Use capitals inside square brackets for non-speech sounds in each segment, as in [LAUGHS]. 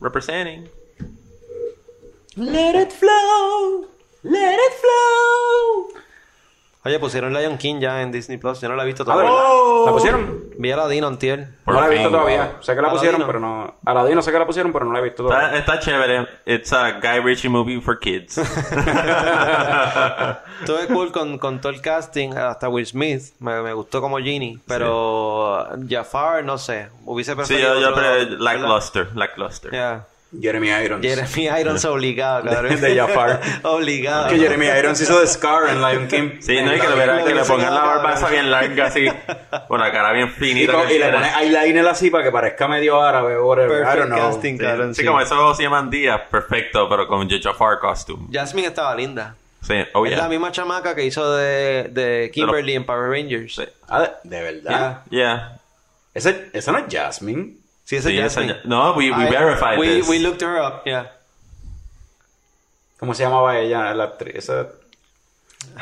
Representing. Let it flow, let it flow. Oye, pusieron Lion King ya en Disney Plus. Yo no la he visto Ah, ¿de todavía. verdad? ¿La pusieron? Vi a Ladino antier. Por no la he visto todavía. Sé que la pusieron, Aladino. pero no. Aladino sé que la pusieron, pero no la he visto todavía. Está, está chévere. It's a Guy Ritchie movie for kids. [LAUGHS] [LAUGHS] Estuve cool con, con todo el casting, hasta Will Smith. Me, me gustó como Genie. Pero Jafar, no sé. Hubiese sí, preferido. yo, yo pre- ¿verdad? lackluster. Lackluster. Yeah. Jeremy Irons. Jeremy Irons obligado, cabrón. de Jafar. [LAUGHS] obligado. Que Jeremy Irons hizo de Scar en Lion King. Sí, no hay que, le, que le pongan la barba esa bien larga así. Con la cara bien Y, finita. que y le tiene. pone eyeliner así para que parezca medio árabe o whatever. I Perfect don't know. casting, Sí, cabrón. sí, sí. como esos se llaman días, perfecto, pero con Jafar costume. Jasmine estaba linda. Sí, oh Es yeah. la misma chamaca que hizo de, de Kimberly en Power Rangers. Sí. Ah, de, de verdad. Yeah. Yeah. Ese, esa no es Jasmine. Sí, esa Jasmine. ya- no, we, we I- verified we, this. We looked her up, yeah. ¿Cómo se llamaba ella, la actriz? Esa-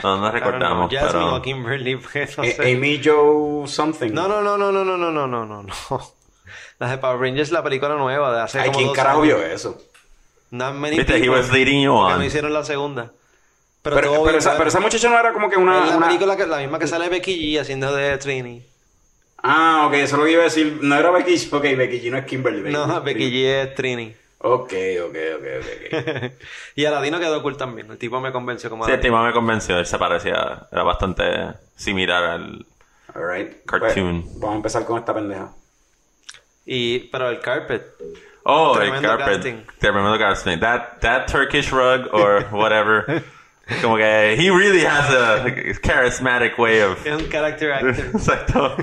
No, no recordamos, Jasmine pero... o Kimberly, pues, no sé. Amy Joe something. No, no, no, no, no, no, no, no, no, no, no. [LAUGHS] La de Power Rangers, la película nueva de hace Ay, como ¿quién carajo vio eso? Not many Viste, he was leading you que on. no hicieron la segunda. Pero, esa, ¿sabes? pero esa muchacha no era como que una... Es la una- película que, la misma que sale Becky G haciendo de Trini. Ah, ok, eso es lo que iba a decir. No era Becky G. Ok, Becky G no es Kimberly. No, Becky G es Trini. Ok, ok, ok, ok. ok. [LAUGHS] y Aladino quedó cool también. El tipo me convenció como Sí, el tipo me convenció. Él se parecía... Era bastante similar al... Alright. Cartoon. Pues, vamos a empezar con esta pendeja. Y, pero el carpet. Oh, el carpet. casting. Tremendo casting. That, that Turkish rug or whatever. [LAUGHS] Como que he really has a charismatic way of... Es un character actor. [LAUGHS] Exacto.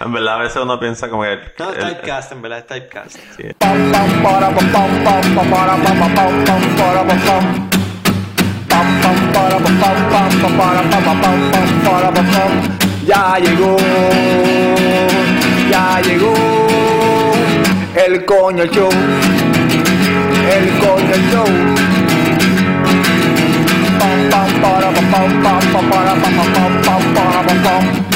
En verdad, a veces uno piensa como que... No, es el- typecast, en verdad, es typecast. Ya llegó, ya llegó el coño show, el coño show. Pam, pam, para, pam, pam, pam, pam, para, pam, pam, pam, pam, para, pam, pam.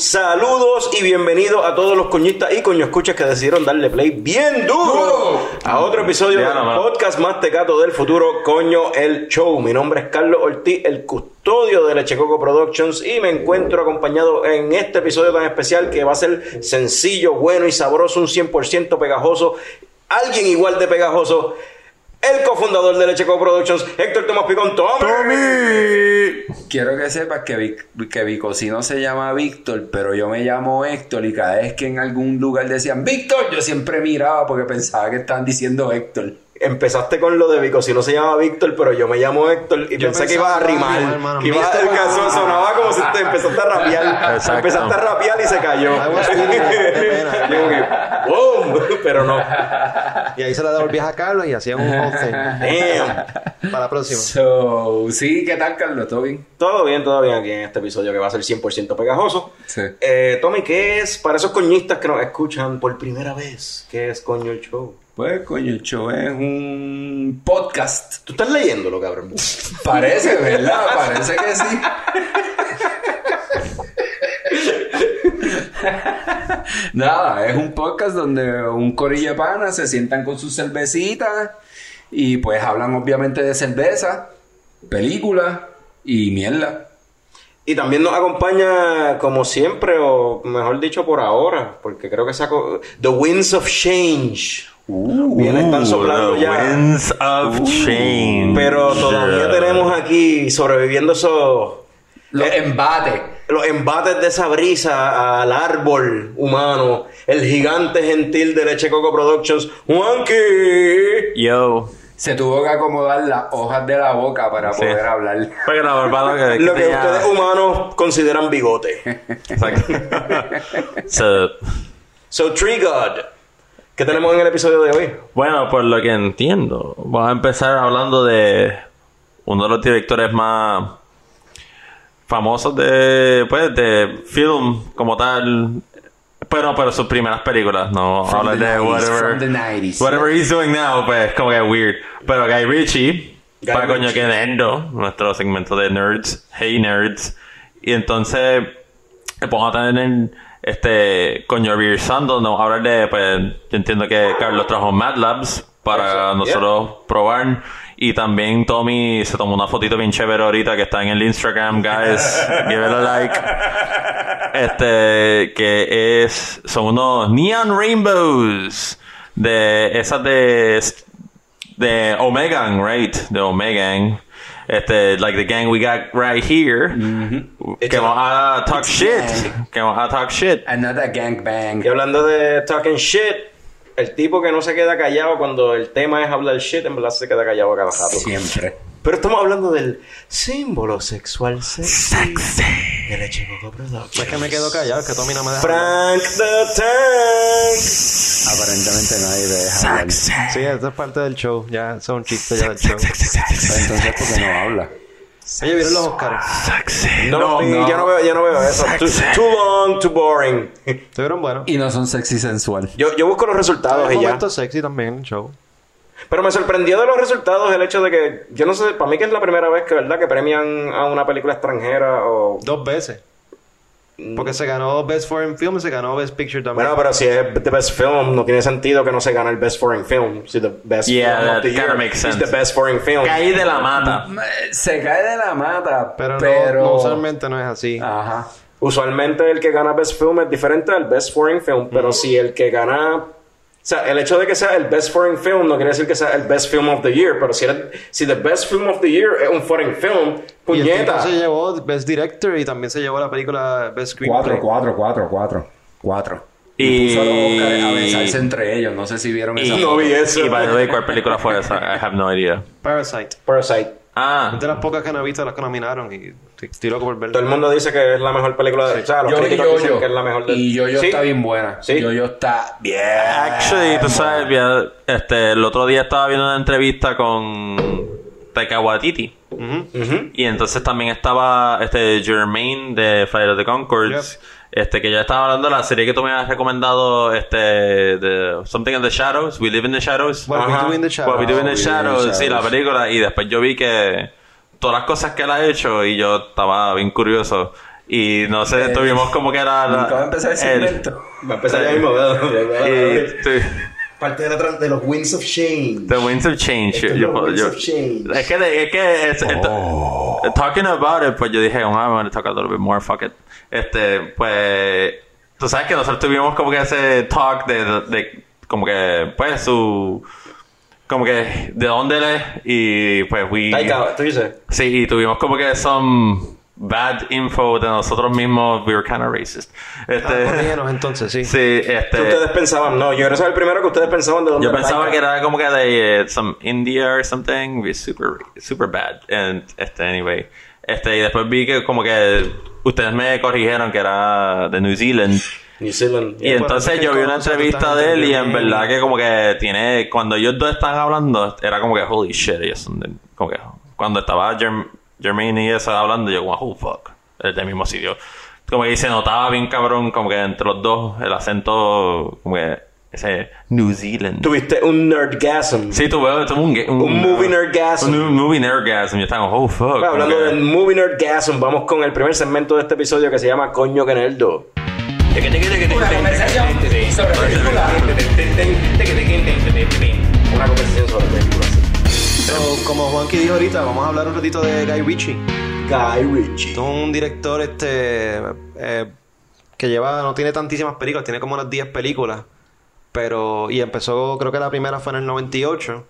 Saludos y bienvenidos a todos los coñistas y coño escuchas que decidieron darle play bien duro a otro episodio del podcast más tecato del futuro, Coño el Show. Mi nombre es Carlos Ortiz, el custodio de Lechecoco Productions y me encuentro acompañado en este episodio tan especial que va a ser sencillo, bueno y sabroso, un 100% pegajoso, alguien igual de pegajoso. El cofundador de Lechecoco Productions, Héctor Tomás Picón, Tommy. Quiero que sepas que, Vic- que Vicocino se llama Víctor, pero yo me llamo Héctor y cada vez que en algún lugar decían Víctor, yo siempre miraba porque pensaba que estaban diciendo Héctor. Empezaste con lo de Vico, si no se llama Víctor, pero yo me llamo Héctor y Yo pensé que ibas a que iba a rimar. que ibas el caso sonaba como si te empezaste a rapear. Exacto. Empezaste a rapear y se cayó. Yo [LAUGHS] ¡boom! [LAUGHS] Pero no. Y ahí se la devolvías a Carlos y hacían un thing. Damn. Para la próxima. So, sí, ¿qué tal, Carlos? ¿Todo bien? Todo bien, todo bien aquí en este episodio que va a ser 100% pegajoso. Sí. Eh, Tommy, ¿qué es para esos coñistas que nos escuchan por primera vez? ¿Qué es Coño el Show? Pues, coño, el show es un podcast. ¿Tú estás leyéndolo, cabrón? [LAUGHS] Parece, ¿verdad? Parece que sí. [LAUGHS] Nada, es un podcast donde un corillo de panas se sientan con sus cervecitas y pues hablan obviamente de cerveza, películas y mierda. Y también nos acompaña, como siempre, o mejor dicho, por ahora, porque creo que saco The Winds of Change. Bien, están soplando the ya. winds of change. Pero todavía tenemos aquí sobreviviendo esos Los Eh, embates. los embates de esa brisa al árbol humano, el gigante gentil de Leche Coco Productions, Juanqui. Yo. Se tuvo que acomodar las hojas de la boca para Sí. poder hablar. Porque la barba lo que, Lo que tenía- ustedes humanos consideran bigote. Exacto. [LAUGHS] so, So, Tree God, ¿qué tenemos en el episodio de hoy? bueno, por lo que entiendo, vamos a empezar hablando de uno de los directores más famosos de, pues, de film como tal. Pero, pero sus primeras películas, no From habla the de 90s, whatever. from the 90s. Whatever he's doing now, pues, como que weird. Pero Guy Ritchie, Guy para coño que nendo, nuestro segmento de nerds, hey nerds. Y entonces, me pongo a tener este coño reversando, no hablar de, pues, yo entiendo que Carlos trajo Mad Labs para Eso, nosotros probar. Y también Tommy se tomó una fotito bien chévere ahorita que está en el Instagram, guys. [LAUGHS] Give it a like. Este, que es, son unos Neon Rainbows. De esas de, de Omegan, right? De Omegan. Este, like the gang we got right here. Que vamos a talk shit. gang. Que vamos a talk shit. Another gangbang. Y hablando de talking shit, el tipo que no se queda callado cuando el tema es hablar shit, en verdad se queda callado a cada rato. Siempre. Pero estamos hablando del símbolo sexual sexy. De Leche Coco Productions. Es que me quedo callado, es que Tommy no me deja. Frank the Tank. Aparentemente nadie te deja hablar. Sí, esto es parte del show. Ya, eso es un chiste ya del show. Entonces, ¿por qué no habla? Oye, ¿vieron los Oscars? No, No, y no. Yo, no veo, yo no veo eso. Too, too long, too boring. ¿Estuvieron buenos? Y no son sexy sensual. Yo, yo busco los resultados y ya. momentos sexy también en el show. Pero me sorprendió de los resultados el hecho de que, yo no sé, para mí que es la primera vez que, ¿verdad? Que premian a una película extranjera o... Dos veces. Porque se ganó Best Foreign Film y se ganó Best Picture también. Bueno, pero si es The Best Film, no tiene sentido que no se gane el Best Foreign Film. Si The Best Yeah, Film of the Year makes is sense. The Best Foreign Film. Caí de la mata. Se cae de la mata, pero, pero... no, no, usualmente no es así. Ajá. Usualmente el que gana Best Film es diferente al Best Foreign Film, pero si el que gana... O sea, el hecho de que sea el Best Foreign Film no quiere decir que sea el Best Film of the Year, pero si, era- si The Best Film of the Year es un Foreign Film, y el puñeta. se llevó Best Director y también se llevó la película Best Screenplay. Cuatro, cuatro, cuatro, cuatro. Cuatro. Y- Y puso a besarse entre ellos. No sé si vieron esa Y, No vi eso. y by the way, ¿cuál película fue esa? I have no idea. Parasite. Parasite. Ah, Es de las pocas que no he visto las que nominaron y estoy loco por verla. Todo el mundo dice que es la mejor película de... O sea, los Yo críticos dicen Yo-Yo. que es la mejor de... Y Yo-Yo ¿Sí? está bien buena. Sí. Yo-Yo está bien. actually, tú sabes, bien, este, el otro día estaba viendo una entrevista con Taika Waititi. Ujú. Y entonces también estaba este Jermaine de Fire of the Concords. Este, que ya estaba hablando de la serie que tú me habías recomendado, este, de Something in the Shadows, We Live in the Shadows. What We. Do in the What Shadows. We Do in the We Live in the Shadows, sí, la película. Y después yo vi que todas las cosas que él ha hecho y yo estaba bien curioso. Y no sé, Eh, tuvimos como que era... la- Nunca va a empezar el el- segmento. Va a empezar ya mismo, ¿verdad? [LAUGHS] y, [LAUGHS] sí, Parte de, la de los Winds of Change. The Winds of Change. Yo- los Winds yo- of Change. es que, es que, es- esto- talking about it, pues yo dije, oh, I'm gonna talk a little bit more, fuck it. Este, pues, tú sabes que nosotros tuvimos como que ese talk de, de, de- como que, pues, su, como que, de dónde él es, y pues, we, Taika, tú dices. sí, y tuvimos como que some bad info de nosotros mismos, we were kind of racist. Ah, Este, corrígenos entonces, sí. [LAUGHS] sí, ¿Qué este. ustedes pensaban? No, yo quiero saber primero que ustedes pensaban de dónde Yo era pensaba que era como que de eh, some India or something, be super super bad. And este anyway, este y después vi que como que ustedes me corrigieron que era de New Zealand. New Zealand. Y entonces yo vi una entrevista de él y en verdad que como que tiene cuando ellos dos están hablando era como que holy shit, ellos son de- como que cuando estaba Germ, Jermaine y eso hablando yo como oh fuck, es del mismo sitio. Como que se notaba bien cabrón como que entre los dos el acento como que ese New Zealand. Tuviste un nerdgasm. Sí, tuve, tuve un, un, Un movie nerdgasm. Un movie nerdgasm. Yo estaba como, oh fuck. Bueno, hablando que- del movie nerdgasm, vamos con el primer segmento de este episodio que se llama Coño que Nerdo. Una conversación sobre películas. Una conversación sobre películas. So, como Juanqui dijo ahorita, vamos a hablar un ratito de Guy Ritchie. Guy Ritchie. Es un director este eh, que lleva, no tiene tantísimas películas, tiene como unas 10 películas. Pero, y empezó, creo que la primera fue en el 98.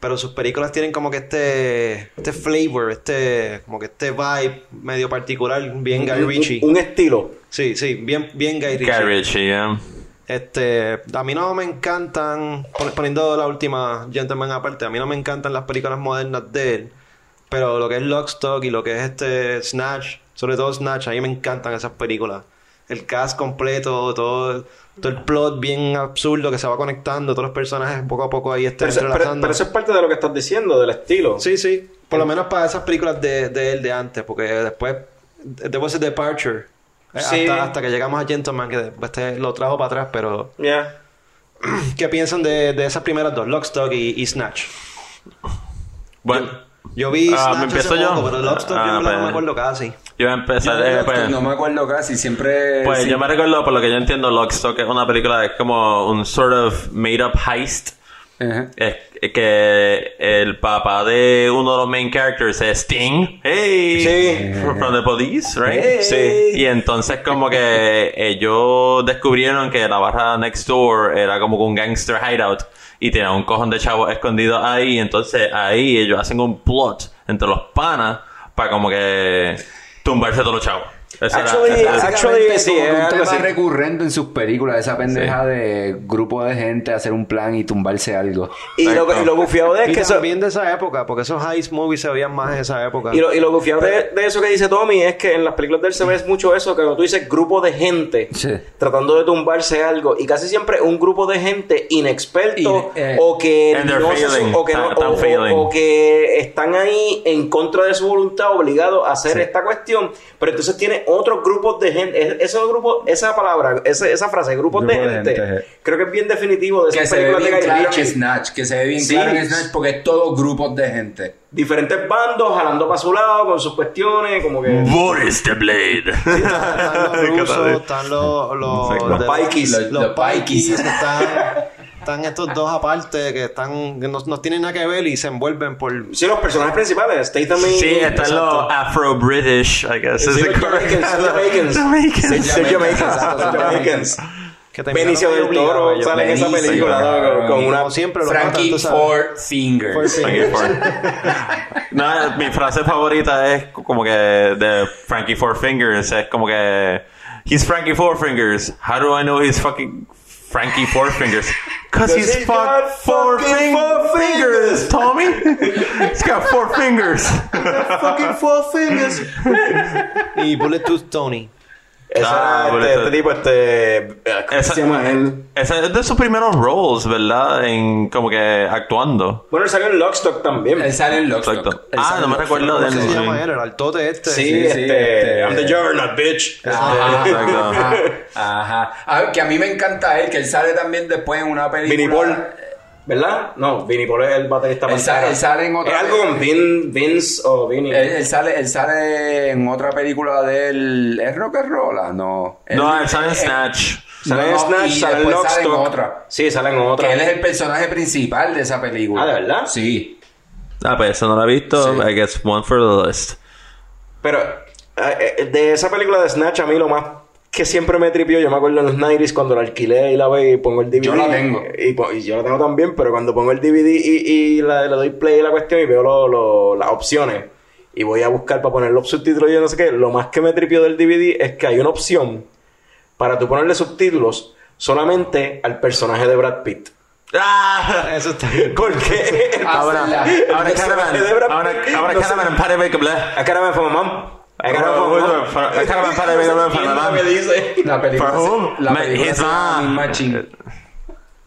Pero sus películas tienen como que este, este flavor, este, como que este vibe medio particular, bien Guy Ritchie. Un, un estilo. Sí, sí, bien, bien Guy Ritchie. Guy Ritchie, yeah. Este, a mí no me encantan, pon- poniendo la última Gentleman aparte, a mí no me encantan las películas modernas de él, pero lo que es Lockstock y lo que es este Snatch, sobre todo Snatch, a mí me encantan esas películas. El cast completo, todo, todo el plot bien absurdo que se va conectando, todos los personajes poco a poco ahí están Pero, pero- pero eso es parte de lo que estás diciendo, del estilo. Sí, sí. Por lo menos para esas películas de, de él de antes, porque después there was a departure. Eh, Sí. Hasta, hasta que llegamos a Gentleman, que después te lo trajo para atrás, pero... Ya. [CLEARS THROAT] ¿Qué piensan de, de esas primeras dos? Lockstock y, y Snatch. Bueno, Yo vi Ah, Snatch ¿me empiezo hace yo? poco, pero Lockstock Ah, yo no pues. me acuerdo casi. yo voy a empezar. Yo, eh, pues, no me acuerdo casi, siempre... pues sí. yo me recuerdo, por lo que yo entiendo, Lockstock es una película, es como un sort of made up heist. Es que el papá de uno de los main characters es Sting. Hey, Sí. from the police, right? Hey. Sí. Y entonces como que ellos descubrieron que la barra next door era como un gangster hideout y tenía un cojón de chavos escondidos ahí. Entonces ahí ellos hacen un plot entre los panas para como que tumbarse todos los chavos. Actually, actually, es un tema recurrente en sus películas, esa pendeja de grupo de gente hacer un plan y tumbarse algo. Y lo, y lo bufiado de es que eso, también de esa época, porque esos heist movies se veían más en esa época. Y lo, y lo bufiado de, de eso que dice Tommy es que en las películas de él se ve mucho eso, que cuando tú dices grupo de gente Sí. tratando de tumbarse algo, y casi siempre un grupo de gente inexperto eh, o que no que o que están ahí en contra de su voluntad obligados a hacer esta cuestión, pero entonces tiene otros grupos de gente, es- esos grupos, esa palabra, esa, esa frase, grupos de Grupo de gente, gente, eh. creo que es bien definitivo de Que se ve de bien Guy claro en Snatch, que se ve bien Sí. claro en Snatch porque es todo grupos de gente. Diferentes bandos jalando para su lado con sus cuestiones, como que Boris the Blade. Están los [LAUGHS] rusos, están los... Los, Exacto. de- Los Pikis. Los, Los Pikis. Pikis. Están, [LAUGHS] están estos dos aparte que están que no, no tienen nada que ver y se envuelven por... Sí, los personajes principales, Statham y... Sí, están Exacto. los Afro-British, I guess. Sí, los? Jamaicans, Jamaicans. Jamaicans. Que Benicio del Toro sale en esa película ¿no? cabrón. con una... Como siempre lo matan, Frankie sabes. Four Fingers. Four Frankie. Four. [LAUGHS] no, mi frase favorita es como que de Frankie Four Fingers. Es como que. He's Frankie Four Fingers. How do I know he's fucking Frankie Four Fingers? Because he's he's got got four, fucking fing- four fingers, [LAUGHS] Tommy. he's got four fingers. [LAUGHS] fucking four fingers. Y Bullet Tooth Tony. Ese Ah, era este, este tipo, este... eh, ¿Cómo Esa- se llama él? Ese es de sus primeros roles, ¿verdad? En como que actuando. Bueno, él salió en Lockstock también. Él sale en Lockstock. Exacto. Él Ah, sale no en me recuerdo ¿Cómo del- se Sí. llama él? El altote este. Sí, sí, este... este- I'm the Juggernaut, bitch. Ajá, [LAUGHS] Exacto. ajá, ajá. Ah, que a mí me encanta él, que él sale también después en una película. Vinnie Paul. ¿Verdad? No, Vinnie Paul es el baterista Él sale- él sale en otra- Es algo con Vin, Vince o Vinnie. Él, él sale, él sale en otra película del. ¿Es rock and roll? Ah, No. No, él sale en Snatch. Sale en no, Snatch, y sale en después sale en Lockstock. otra. Sí, sale en otra. Que él es el personaje principal de esa película. Ah, ¿de verdad? Sí. Ah, pues eso no lo he visto. Sí. I guess one for the list. Pero eh, eh, de esa película de Snatch, a mí lo más que siempre me tripió, yo me acuerdo en los 90s cuando la alquilé y la ve y pongo el DVD. Yo la tengo. Y, yo la tengo también, pero cuando pongo el DVD y, le doy play la cuestión y veo lo- lo- las opciones y voy a buscar para poner los subtítulos y no sé qué, lo más que me tripió del DVD es que hay una opción para tú ponerle subtítulos solamente al personaje de Brad Pitt. Ah, Eso está [LAUGHS] Porque ahora, ahora, ahora, ahora para I for mom. I gotta man for my mom. I para ¿Quién bla. me dice? La película. For? La película not- Mean Machine.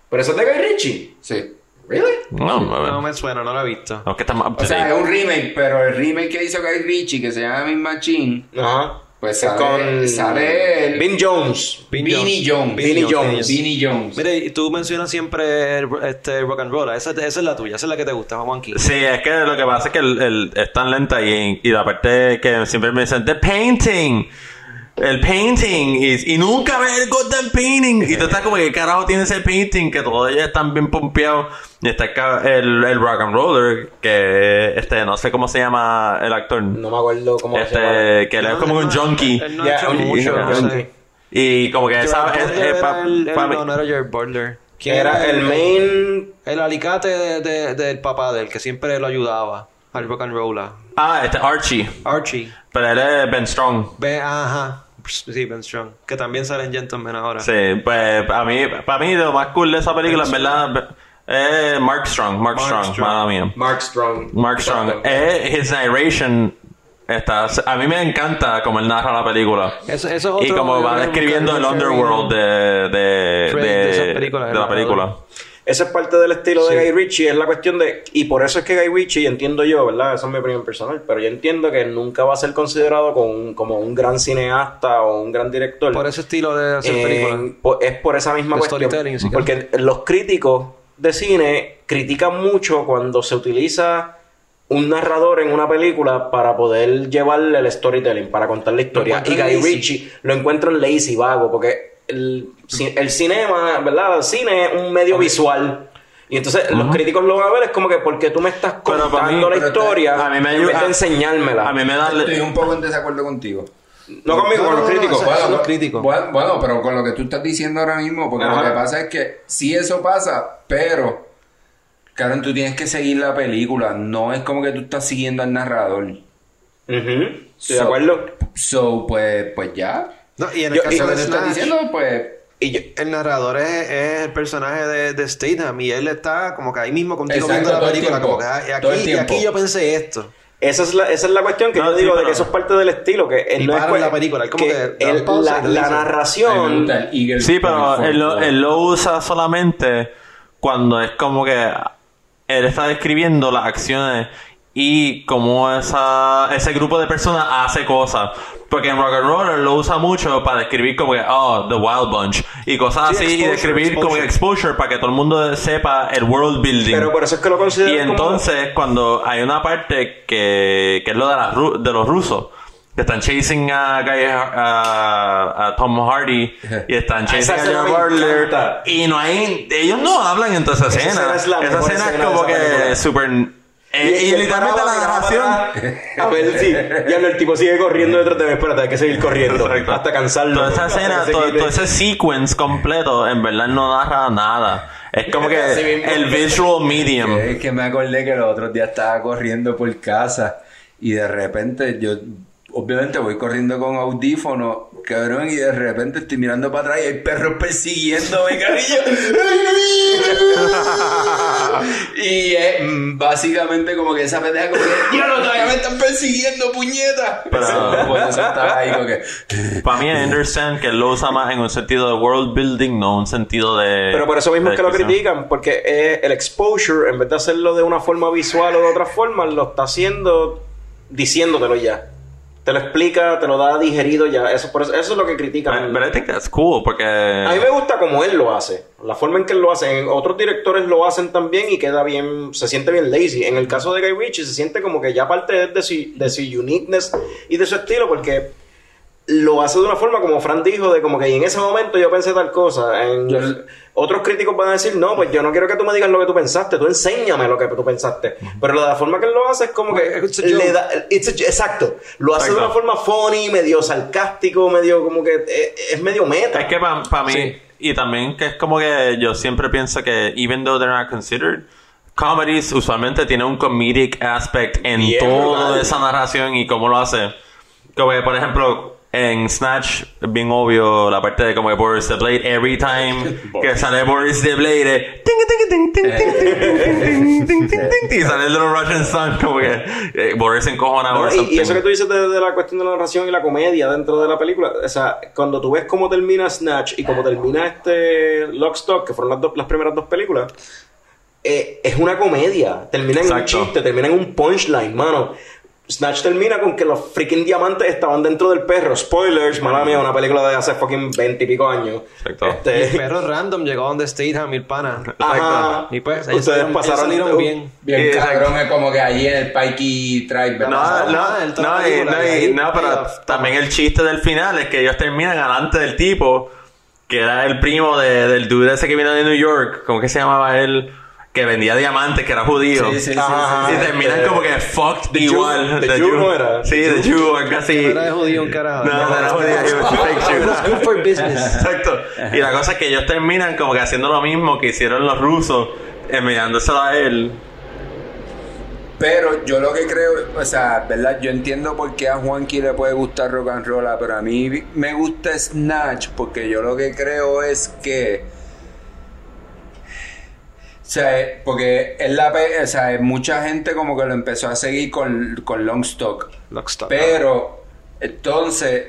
Pero eso es de Guy Ritchie. Sí. Really? No, No me suena, no lo he visto. no, que está más O sea, es un remake, pero el remake que hizo Guy Ritchie, que se llama Mean Machine, Ajá. Pues Es sale, sale el Vin Jones. Vin Vinnie Jones. Vinnie Jones. Vinnie Jones. Mire, y tú mencionas siempre el, este rock and roll. Esa, esa es la tuya, esa es la que te gusta, Juanqui. Sí, es que lo que pasa es que el, el- es tan lenta y, y la parte que siempre me dicen, the painting. El painting. Y, y nunca ver el goddamn painting. Y tú estás como, ¿qué carajo tiene ese painting? Que todos ellos están bien pompeados. Y está el, el rock and roller, que este, no sé cómo se llama el actor. No me acuerdo cómo se Este, llama. que él es como un junkie. Él no Ya, ha hecho un- mucho, un no sé. junkie. Y como que esa es, pa- el- pa no, no era Gerard Butler. ¿Quién Era el main. El alicate de- de- del papá del que siempre lo ayudaba al rock and roll. Ah, este Archie. Archie. Pero él es Ben Strong. Ve, ajá. Sí, Ben Strong. Que también sale en Gentleman ahora. Sí, pues a mí, para mí lo más cool de esa película, en verdad, es Mark Strong. Mark, Mark Strong, Strong. mala mía. Mark Strong. Mark Strong. Eh, his narration está, a mí me encanta como él narra la película. Eso, eso es y otro- como va describiendo el underworld de, de, de, de de la el película. Esa es parte del estilo de. Guy Ritchie, es la cuestión de... Y por eso es que Guy Ritchie, entiendo yo, ¿verdad? Esa es mi opinión personal, pero yo entiendo que nunca va a ser considerado con- como un gran cineasta o un gran director. Por ese estilo de hacer películas. es por esa misma cuestión. sí, porque los críticos de cine critican mucho cuando se utiliza un narrador en una película para poder llevarle el storytelling, para contar la historia. Y Guy lazy. Ritchie lo encuentran lazy, vago, porque el, el cinema, ¿verdad? El cine es un medio visual. Y entonces los críticos lo van a ver, es como que porque tú me estás contando mí- la pero te- historia a mí me en vez ayuda- de enseñármela. A mí me da... Estoy un poco en desacuerdo contigo. no conmigo, No, con los no, críticos. no, Eso es crítico. Bueno, bueno, pero con lo que tú estás diciendo ahora mismo, porque Ajá. lo que pasa es que sí eso pasa, pero Karen, tú tienes que seguir la película, no es como que tú estás siguiendo al narrador. Estoy So- de acuerdo. So, pues, pues ya. No, y en el Yo- caso y de Snatch, diciendo, pues. Y yo, el narrador es, es el personaje de, de Statham y él está como que ahí mismo contigo Exacto, viendo la película, tiempo. como que ah, aquí, y aquí yo pensé esto. Esa es la, esa es la cuestión que No, yo sí, digo de que eso es parte del estilo, que él Y no es cue- la película, es como que pausa la, narración Eagle Sí, pero él lo, él lo usa solamente cuando es como que él está describiendo las acciones y cómo esa, ese grupo de personas hace cosas. Porque en Rock and Roll lo usa mucho para describir como que, oh, The Wild Bunch y cosas Sí, así y exposure, describir como que exposure para que todo el mundo sepa el world building. pero por eso es que lo considero Y como- entonces, cuando hay una parte que, que es lo de, ru- de los rusos, que están chasing a, Guy- a, a Tom Hardy y están chasing a escena me Butler y no hay, ellos no hablan en toda esa Esa escena. escena es la esa escena es escena como que súper... eh, y, literalmente la narración... [LAUGHS] A ver, sí. Ya el tipo sigue corriendo detrás de mí. Espérate, hay que seguir corriendo. Hasta cansarlo. Toda esa escena, todo, ese sequence completo, en verdad no narra nada. Es como que el visual medium. Es que me acordé que los otros días estaba corriendo por casa y de repente yo, obviamente voy corriendo con audífono, cabrón, y de repente estoy mirando para atrás y hay perros persiguiéndome, [LAUGHS] cariño. y es mm, básicamente como que esa pendeja como que, diablo, todavía me están persiguiendo, puñeta. Pero- por eso estaba ahí como que... Para mí, I understand que él lo usa más en un sentido de world building, no un sentido de. Pero por eso mismo es que lo critican, porque eh, el exposure, en vez de hacerlo de una forma visual o de otra forma, lo está haciendo diciéndotelo ya. Te lo explica, te lo da digerido ya. Eso, por eso, eso es lo que critican. But I think that's cool, porque. A mí me gusta como él lo hace. La forma en que él lo hace. En otros directores lo hacen también y queda bien. Se siente bien lazy. En el caso de Guy Ritchie se siente como que ya parte de su, de su uniqueness y de su estilo porque lo hace de una forma como Fran dijo de como que en ese momento yo pensé tal cosa. En- Yo- otros críticos van a decir no, pues yo no quiero que tú me digas lo que tú pensaste. Tú enséñame lo que tú pensaste. Pero la forma que él lo hace es como que It's a le joke. da, it's a- exacto. Lo hace de una forma funny, medio sarcástico, medio como que eh, es medio meta. Es que para mí. Sí. Y también que es como que yo siempre pienso que, even though they're not considered. Comedies usualmente tienen un comedic aspect en Bien toda esa narración y cómo lo hace. Como que, por ejemplo, en Snatch es bien obvio la parte de como de Boris the Blade every time que sale Boris the Blade y sale el Little Russian Sun como que Boris encojona no, y, eso que tú dices de, la cuestión de la narración y la comedia dentro de la película o sea cuando tú ves cómo termina Snatch y cómo termina este Lockstock que fueron las, do, las primeras dos películas es una comedia termina en un chiste termina en un punchline mano Snatch termina con que los freaking diamantes estaban dentro del perro. Spoilers, mala mía, una película de hace fucking 20 y pico años. Exacto. Este, El perro random llegó donde Statham y el pana. Ajá. Y pues ellos Ustedes salieron, ellos pasaron- salieron bien. Bien cabrón, es como que allí en el Pikey Tribe, ¿verdad? No, no, no, y- no, y- no, pero también el chiste del final es que ellos terminan delante del tipo que era el primo de- del dude ese que vino de New York, ¿cómo que se llamaba él? Que vendía diamantes, que era judío. Sí, sí, sí, Ajá. sí, Y terminan como que fucked The igual. The Jew no era. Sí, The Jew, algo así. No era de judío un carajo. No, no era judío, fake Jew. [LAUGHS] For business. Exacto. Y la cosa es que ellos terminan como que haciendo lo mismo que hicieron los rusos, enviándoselo a él. Pero yo lo que creo, o sea, ¿verdad? Yo entiendo por qué a Juanqui le puede gustar rock and roll, pero a mí me gusta Snatch porque yo lo que creo es que. O sea, eh, porque es la, o sea, mucha gente como que lo empezó a seguir con, con Longstock. Pero, entonces,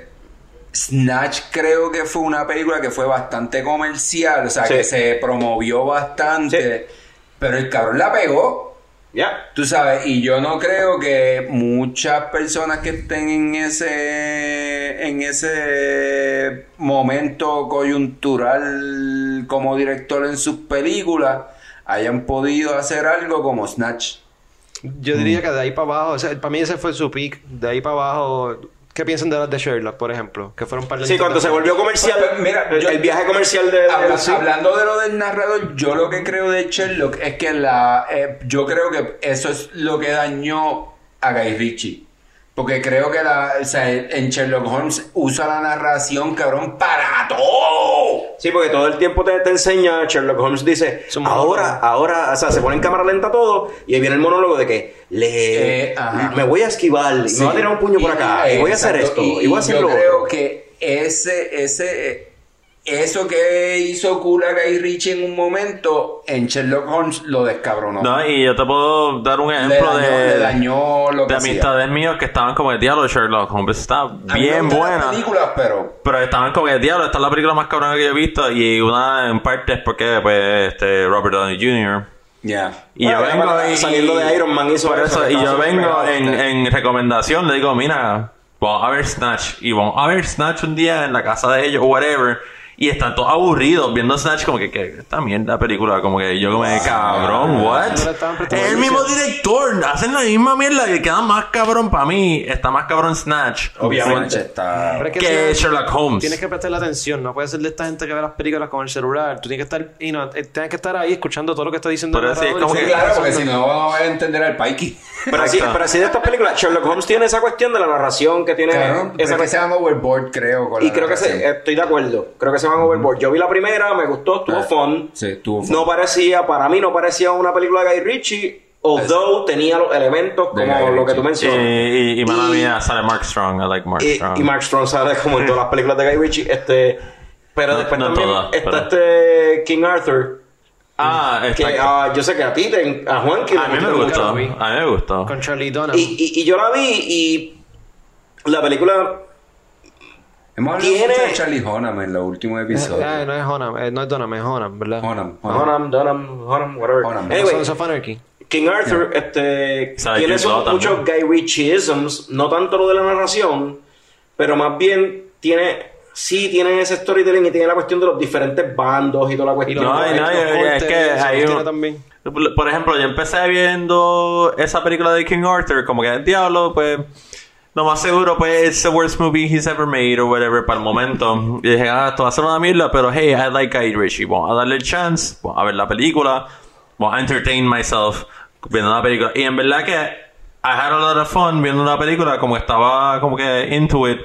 Snatch creo que fue una película que fue bastante comercial, o sea, Sí. que se promovió bastante, pero el cabrón la pegó. Ya. Tú sabes, y yo no creo que muchas personas que estén en ese en ese momento coyuntural como director en sus películas hayan podido hacer algo como Snatch. Yo diría que de ahí para abajo, o sea, para mí ese fue su peak. De ahí para abajo, ¿qué piensan de las de Sherlock, por ejemplo? Que fueron par de Sí, cuando se volvió comercial, mira, el, yo- el viaje comercial de... de- Habla- sí. Hablando de lo del narrador, yo lo que creo de Sherlock es que la eh, yo creo que eso es lo que dañó a Guy Ritchie. Porque creo que la, o sea, en Sherlock Holmes usa la narración, cabrón, para todo. Sí, porque todo el tiempo te, te enseña, Sherlock Holmes dice, ahora, ahora, o sea, se pone en cámara lenta todo y ahí viene el monólogo de que le, Eh, me voy a esquivar, y me voy a tirar un puño por acá, y, voy a hacer esto, y, voy a hacer yo lo creo otro. que ese, ese, eso que hizo cool a Guy Ritchie en un momento, en Sherlock Holmes lo descabronó. No, y yo te puedo dar un le, ejemplo dañó, de, le dañó lo que de hacía. amistades míos que estaban como el diablo Sherlock Holmes. Está bien buena. películas, pero Pero estaban como el diablo, esta es la película más cabrona que yo he visto. Y una en parte es porque pues este Robert Downey Jr. ya. Y Bueno, yo vengo y, saliendo de Iron Man hizo por eso, y yo vengo en, en recomendación, le digo, mira, vamos a ver Snatch. Y vamos a ver Snatch un día en la casa de ellos o whatever. Y están todos aburridos viendo Snatch como que, que esta mierda película, como que yo como de cabrón, what? Es el mismo director, hacen la misma mierda que queda más cabrón para mí, está más cabrón Snatch. Obviamente. Está... Es que que si- Sherlock Holmes. Tienes que prestarle atención, no puedes ser de esta gente que ve las películas con el celular. Tú tienes que estar, y no, eh, tienes que estar ahí escuchando todo lo que está diciendo Pero el sí, es como que- claro, porque si no vamos a entender al Pikey. [LAUGHS] Pero así, pero así de estas películas, Sherlock Holmes tiene esa cuestión de la narración que tiene Claro, esa que se llama Overboard, creo. Con Y la creo que narración. se, estoy de acuerdo. Creo que se van overboard. Yo vi la primera, me gustó, estuvo Ah, fun. sí, estuvo fun. No parecía, para mí no parecía una película de Guy Ritchie, although tenía los elementos como lo que tú Ritchie. Y, mencionas. y, y mala Y- mía, sale Mark Strong. I like Mark Y, Strong. y Mark Strong sale como en todas las películas de Guy Ritchie. Este, pero No- después no también todas, está pero- este King Arthur. ah, Que está- ah, yo sé que a ti, te, a Juanqui le a mí me gustó. A mí me gustó. Con Charlie. Y, y, y yo la vi y la película Hemos hablado tiene- mucho de Charlie Hunnam en los últimos episodios. Ah, no es Honam, eh, no es Dunham, es Honam, ¿verdad? Hunnam. Honam, Dunham, Honam, whatever. Honam. Anyway, Sons of Anarchy. King Arthur este, Sabe tiene muchos. Guy Ritchie-isms, no tanto lo de la narración, pero más bien tiene, sí tiene ese storytelling y tiene la cuestión de los diferentes bandos y toda la cuestión. No, los no, y es que hay un- también. Por ejemplo, yo empecé viendo esa película de King Arthur, como que el diablo, pues, lo más seguro, pues, it's the worst movie he's ever made, or whatever, para el momento. Y dije, ah, esto va a ser una mierda, pero hey, I like Guy Ritchie. Vamos a darle el chance, vamos a ver la película, vamos a entertain myself viendo la película. Y en verdad que I had a lot of fun viendo la película, como estaba como que into it.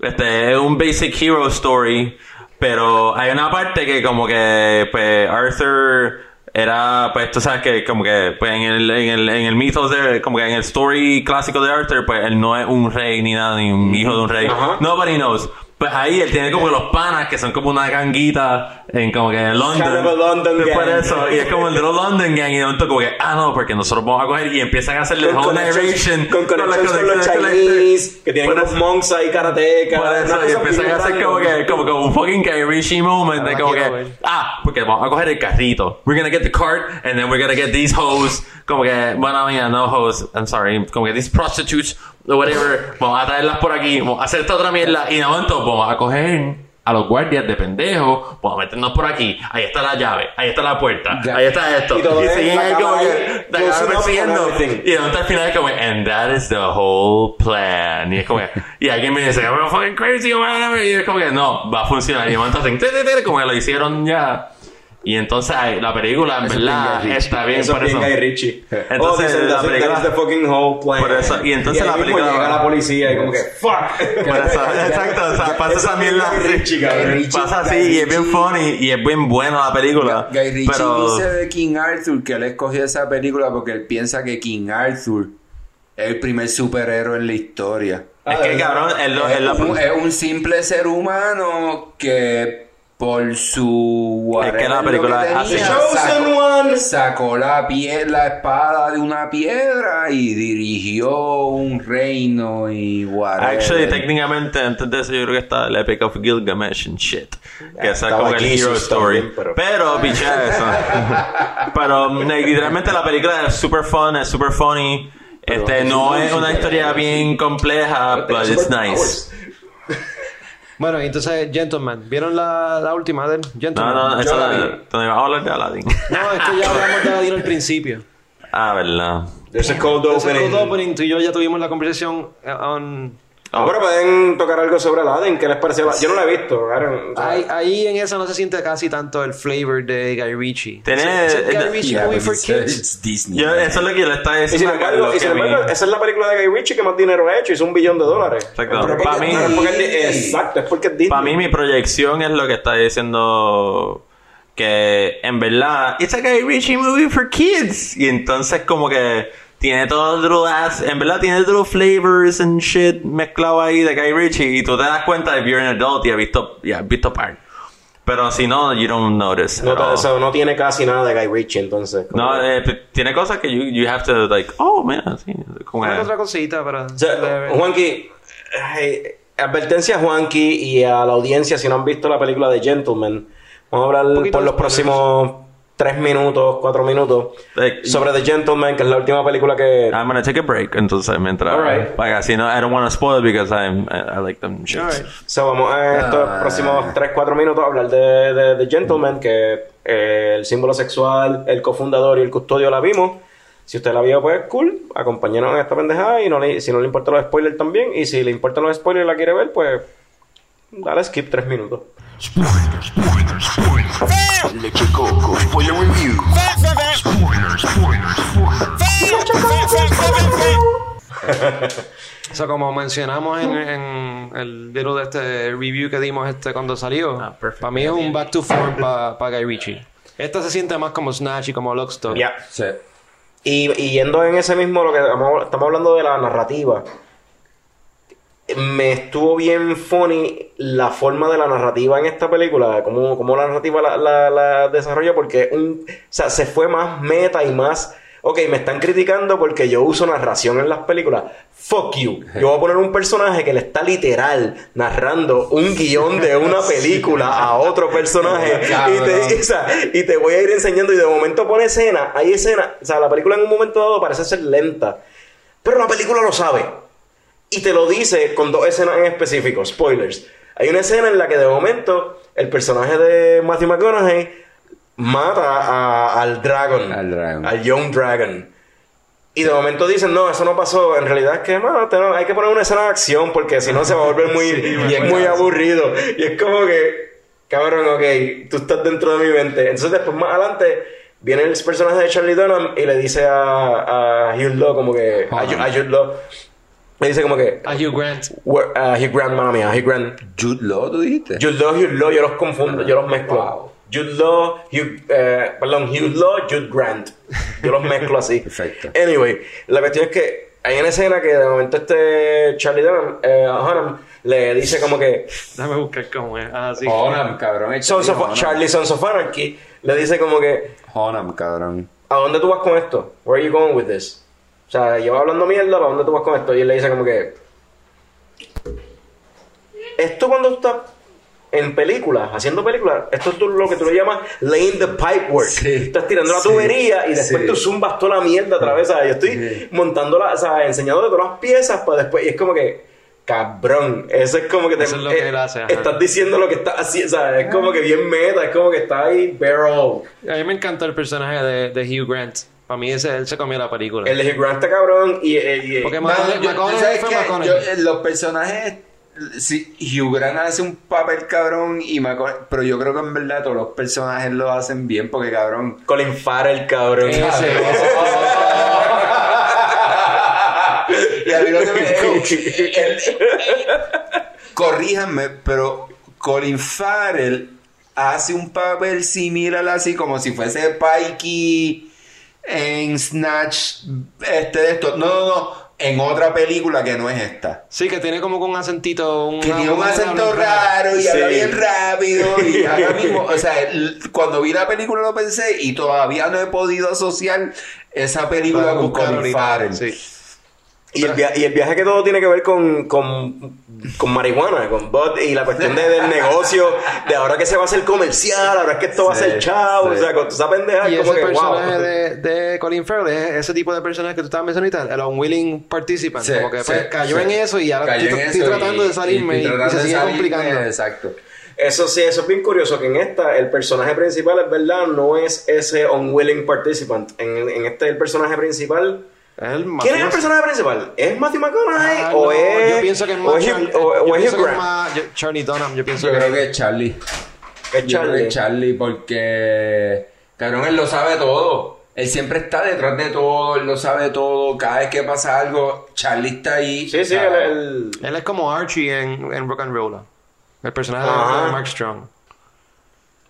Este es un basic hero story, pero hay una parte que como que pues Arthur era pues tú sabes que como que pues en el en el en el mito de como que en el story clásico de Arthur pues él no es un rey ni nada ni un hijo de un rey. Nobody knows. Pues ahí él tiene como los panas que son como una ganguita en como que en London. London Pues por gang. eso, y es como el de los London Gang y de momento como que, ah no, porque nosotros vamos a coger y empiezan a hacerle con whole narration con la connections con los Chinese, que tienen Por unos eso- monks ahí karatecas. por eso, y empiezan a hacer como que, como que un fucking Ritchie moment de Ahora como que, ah, porque vamos a coger el carrito. We're gonna get the cart and then we're gonna get these hoes. Como que, bueno, mira, no hoes, I'm sorry. Como que these prostitutes o whatever. Vamos a traerlas por aquí, vamos a hacer esta otra mierda. Y de momento vamos a coger a los guardias de pendejo, vamos a meternos por aquí, ahí está la llave, ahí está la puerta, Ya. ahí está esto, Y y, todo es siguen ahí como que, up and persiguiendo, y de momento al final es como, and that is the whole plan. Y es como que, y alguien me dice, I'm fucking crazy, whatever", y es como que no, va a funcionar. Y de momento hacen, "Te, te, te", como que lo hicieron ya. Y entonces la película, en Eso es verdad, está bien Eso por es eso. Guy Ritchie. Entonces, oh, la "That's- película- the fucking whole plan. Por eso, y entonces ahí la película- llega la policía y como que, fuck. Por eso, [LAUGHS] exacto, o sea, pasa esa mierda así. Pasa así y es bien funny y es bien buena la película. Guy Ritchie pero dice de King Arthur que él escogió esa película porque él piensa que King Arthur es el primer superhéroe en la historia. es que cabrón, él, es, él la un, es un simple ser humano que por su Es que la película que tenía, Chosen sacó, one. sacó la pie- la espada de una piedra y dirigió un reino y whatever. Actually, técnicamente, antes de eso, yo creo que está el Epic of Gilgamesh and shit. Que es como el hero story. también, pero- pero, picha eso. [LAUGHS] pero, literalmente, la película es super fun, es super funny. Este, no es una historia bien compleja, but it's nice. Bueno, y entonces, Gentleman. ¿Vieron la, la última del No, Gentleman? no, Yo eso la no vamos a hablar de Aladdin. No, es que ya hablamos de Aladdin al principio. ah, verdad. There's a cold Ese opening. cold opening, tú y yo ya tuvimos la conversación eh, on... Ah, pero pueden tocar algo sobre Aladdin. ¿Qué les pareció? Yo no la he visto. Aaron, o sea, Ahí, ahí en esa no se siente casi tanto el flavor de Guy Ritchie. Tiene- ¿Es- es Guy Ritchie Yeah, movie for it's, kids? it's Disney. Yo, eso es lo que yo le estaba y sin diciendo embargo, y sin embargo, esa es la película de Guy Ritchie que más dinero ha hecho. Hizo un billón de dólares. Exacto. Pero Pa' porque- mí- es porque Exacto, es porque es Disney. Para mí, mi proyección es lo que está diciendo que en verdad, it's a Guy Ritchie movie for kids. Y entonces, como que tiene todo el little ass, en verdad, tiene little flavors and shit mezclado ahí de Guy Ritchie. Y tú te das cuenta if you're an adult y has visto, y has visto par. Pero si no, you don't notice. No, o sea, no tiene casi nada de Guy Ritchie, entonces. No, eh, tiene cosas que you, you have to, like, oh, man, sí. Como Una otra cosita para... O sea, Juanqui, advertencia a Juanqui y a la audiencia si no han visto la película de Gentleman. Vamos a hablar por los próximos tres minutos, cuatro minutos Like, sobre The Gentleman, que es la última película que... I'm gonna take a break, entonces, mientras... Alright. Para así no, I don't want to spoil it because I'm, I, I like them shits. Alright. So, vamos a estos Ah. próximos 3-4 minutos a hablar de, de, de Gentleman, que eh, el símbolo sexual, el cofundador y el custodio la vimos. Si usted la vio, pues cool, acompáñenos en esta pendejada y no le- si no le importan los spoilers también. Y si le importan los spoilers y la quiere ver, pues dale skip 3 minutos. Leche Coco, spoiler review. Spoiler, spoiler, O sea, como mencionamos en, en el video de este review que dimos este cuando salió, Ah, para mí es un back to form para Guy Ritchie. Esta se siente más como Snatch y como Lockstock. Ya. Sí. Y, y yendo en ese mismo, lo que estamos, estamos hablando de la narrativa. Me estuvo bien funny la forma de la narrativa en esta película, cómo, cómo la narrativa la, la, la desarrolla, porque un, o sea, se fue más meta y más. Ok, me están criticando porque yo uso narración en las películas. Fuck you. [LAUGHS] Yo voy a poner un personaje que le está literal narrando un guion de una [LAUGHS] película a otro personaje. [LAUGHS] y, te, o sea, y te voy a ir enseñando y de momento pone escena, hay escena, o sea, la película en un momento dado parece ser lenta, pero la película lo sabe. Y te lo dice con dos escenas en específico, spoilers. Hay una escena en la que de momento el personaje de Matthew McConaughey mata a- al dragon, Al dragon. al young dragon. Y de momento dicen, no, eso no pasó. En realidad es que no, te- hay que poner una escena de acción porque si no se va a volver muy, [LAUGHS] y es muy aburrido. Y es como que, cabrón, ok, tú estás dentro de mi mente. Entonces después más adelante viene el personaje de Charlie Dunham y le dice a, a Hugh Law como que, a, Hugh- a Law, le dice como que, A Hugh Grant. "Where- a Hugh Grant, mala mía, Hugh Grant. Jude Law, ¿tú dijiste? Jude Law, Hugh Law, yo los confundo, yo los mezclo. Wow. Jude Law, Hugh, eh, perdón, Hugh Law, Jude Grant. Yo los mezclo así. [LAUGHS] Perfecto. Anyway, la cuestión es que hay una escena que de momento este Charlie Dunham, eh, Hunnam le dice como que Déjame buscar cómo es. Ah, sí. Honam, cabrón. Sons of-. Charlie Sons of Anarchy le dice como que Honam, cabrón. ¿a dónde tú vas con esto? Where are you going with this? O sea, lleva hablando mierda, ¿para dónde tú vas con esto? Y él le dice como que esto cuando tú estás en películas, haciendo películas, esto es tú- lo que tú le llamas laying the pipework. Sí. Estás tirando la Sí. tubería y después Sí. tú zumbas toda la mierda otra vez. ¿sabes? Yo estoy Sí. montando la, o sea, enseñándote todas las piezas para después. Y es como que, cabrón, eso es como que te. Eso es lo que él hace, ajá. Estás diciendo lo que estás haciendo, ¿sabes? Es como que bien meta, es como que está ahí barrel. A mí me encanta el personaje de, de Hugh Grant. Para mí ese, él se comió la película. El de Hugh Grant está cabrón y. y- y- Porque Mano, McConaughey- yo- McConaughey ¿sabes fue? McConaughey. Yo, eh, los personajes. Sí, Hugh Grant hace un papel cabrón y McConaughey- pero yo creo que en verdad todos los personajes lo hacen bien porque cabrón. Colin Farrell, cabrón. Ese. [LAUGHS] Y a mí lo que me- el- el- corríjanme, pero Colin Farrell hace un papel similar así como si fuese Pikey en Snatch este de esto. No, no, no, en otra película que no es esta. Sí, que tiene como que un acentito. Un, Que tiene un una- acento una- raro y Sí. habla bien rápido y ahora mismo, o sea, cuando vi la película lo pensé y todavía no he podido asociar esa película Para con Colin Farrell. sí. Y el, via- y el viaje que todo tiene que ver con, con, con marihuana, con bud y la cuestión de- del negocio, de ahora que se va a hacer comercial, ahora es que esto va a ser chao, sí. o sea, con esa pendeja Y como ese que personaje wow. de, de Colin Farrell es ese tipo de personaje que tú estabas mencionando el unwilling participant, Sí, como que pues, cayó sí. en eso y ahora Cayó estoy, tratando y- de salirme y, se sigue salirme, complicando. Exacto. Eso sí, eso es bien curioso, que en esta el personaje principal es verdad, no es ese unwilling participant. En, en este el personaje principal... Es el ¿Quién es el personaje principal? ¿Es Matthew McConaughey Ah, o no, es... yo pienso que es o más es Char- o- yo o es es más yo- Charlie Dunham, yo pienso Yo que creo que es Charlie. Es Yo creo que Charlie. es Charlie porque, cabrón, él lo sabe todo. Él siempre está detrás de todo, él lo sabe todo. Cada vez que pasa algo, Charlie está ahí. Sí, sí, el... él es como Archie en, en Rock and Roll. El personaje de Mark Strong.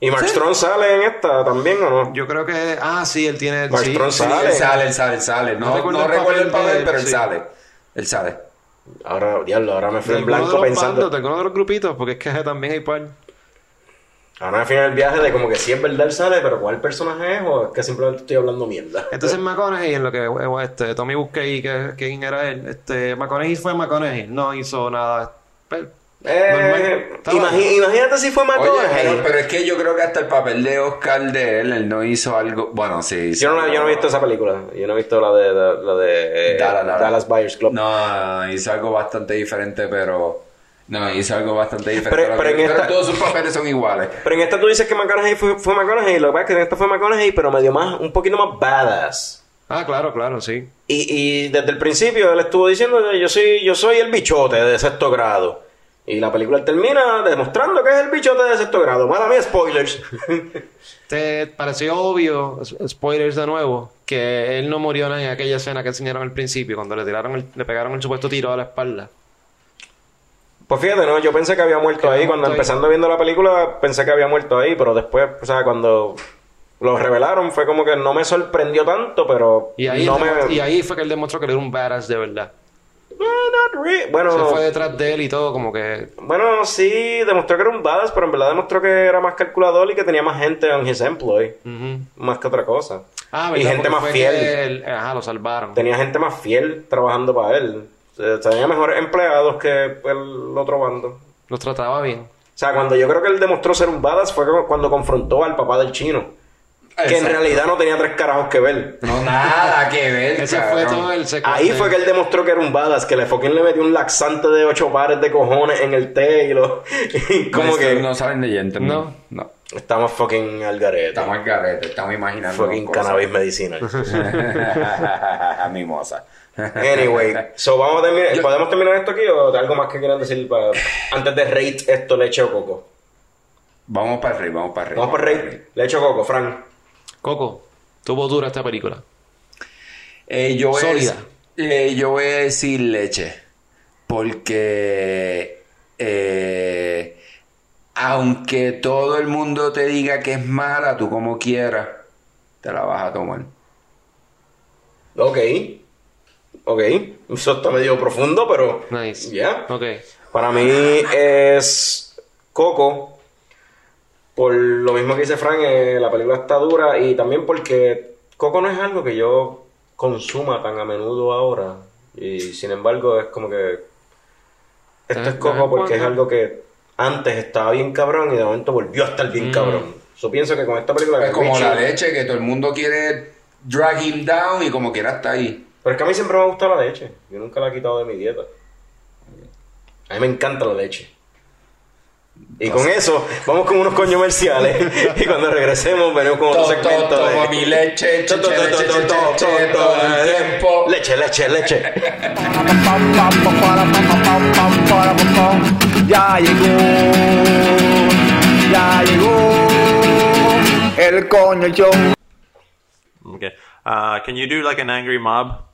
¿Y Mark Strong sale en esta también o no? Yo creo que ah sí, él tiene Mark sí, Strong sí, Sí, sale. él sale, él sale, él sale. No, No recuerdo no el recuerdo el papel de pero él sí. sale. Él sale. Ahora, diablo, ahora me fui en de blanco los pensando. bandos, de alguno de los grupitos, porque es que también hay par. Ahora me fui en el viaje de como que si es verdad él sale, pero ¿cuál personaje es? O es que simplemente estoy hablando mierda. Entonces McConaughey, en lo que este, Tommy busqué ahí que, quién era él, este, McConaughey fue McConaughey, no hizo nada. Pues, Eh, imagínate si fue Oye, McConaughey. pero, pero es que yo creo que hasta el papel de Oscar de él, él no hizo algo. Bueno, sí. yo, no, yo no he visto esa película. Yo no he visto la de, la, la de eh, Dallas, Dallas. Dallas Buyers Club. No, hizo algo bastante diferente, pero. No, hizo algo bastante diferente. Pero- que- en esta- todos sus papeles son iguales. Pero en esta tú dices que McConaughey fue, fue McConaughey. Lo que pasa es que en esta fue McConaughey, pero medio más, un poquito más badass. Ah, claro, claro, sí. Y, y desde el principio él estuvo diciendo yo soy, yo soy el bichote de sexto grado. Y la película termina demostrando que es el bichote de sexto grado. Mala mía, spoilers. [LAUGHS] ¿Te pareció obvio, spoilers de nuevo, que él no murió en aquella escena que enseñaron al principio, cuando le tiraron el- le pegaron el supuesto tiro a la espalda? Pues fíjate, no, yo pensé que había muerto Que ahí. había Cuando muerto ahí. empezando viendo la película, pensé que había muerto ahí, pero después, o sea, cuando lo revelaron, fue como que no me sorprendió tanto, pero Y ahí, no él me. demo- y ahí fue que él demostró que él era un badass de verdad. Eh, not Bueno, Se fue detrás de él y todo, como que... bueno, sí, demostró que era un badass, pero en verdad demostró que era más calculador y que tenía más gente en his employ, ujú. más que otra cosa. Ah, y gente Porque más fiel. él- ajá, lo salvaron. Tenía gente más fiel trabajando para él. Tenía mejores empleados que el otro bando. Los trataba bien. O sea, cuando yo creo que él demostró ser un badass fue cuando confrontó al papá del chino. Que en realidad no tenía tres carajos que ver. No, nada que ver. Ese cabrón. fue todo el secuestro. Ahí fue que él demostró que era un badass, que le fucking le metió un laxante de ocho pares de cojones en el té y lo... y como que... No saben de gente, No. no. Estamos fucking al garete. Estamos al garete, estamos imaginando. fucking cosas. cannabis medicinal. [LAUGHS] Mimosa. Anyway, so vamos a terminar... ¿podemos terminar esto aquí o algo más que quieran decir para... antes de rate esto leche o coco? Vamos para arriba, vamos para arriba. Vamos por rate. Leche o coco, Frank. Coco, tuvo dura esta película. Eh, yo, voy a eh, yo voy a decir leche. Porque. eh, aunque todo el mundo te diga que es mala, tú como quieras, te la vas a tomar. Ok. Ok. Eso está medio profundo, pero... Nice. Ya. Ok. Para mí es Coco. Por lo mismo que dice Frank, eh, la película está dura y también porque Coco no es algo que yo consuma tan a menudo ahora. Y sin embargo es como que... Esto es Coco porque es algo que antes estaba bien cabrón y de momento volvió a estar bien Mm. cabrón. Yo pienso que con esta película... Es como Richie- la leche, que todo el mundo quiere drag him down y como quiera está ahí. Pero es que a mí siempre me ha gustado la leche. Yo nunca la he quitado de mi dieta. A mí me encanta la leche. Y con eso, vamos con unos comerciales. [LAUGHS] y cuando regresemos, venimos con otro To- to- segmento toma mi leche, todo el to- tiempo. Leche, leche, leche. Ya llegó, ya llegó el coño show. Okay. Uh, can you do like an angry mob?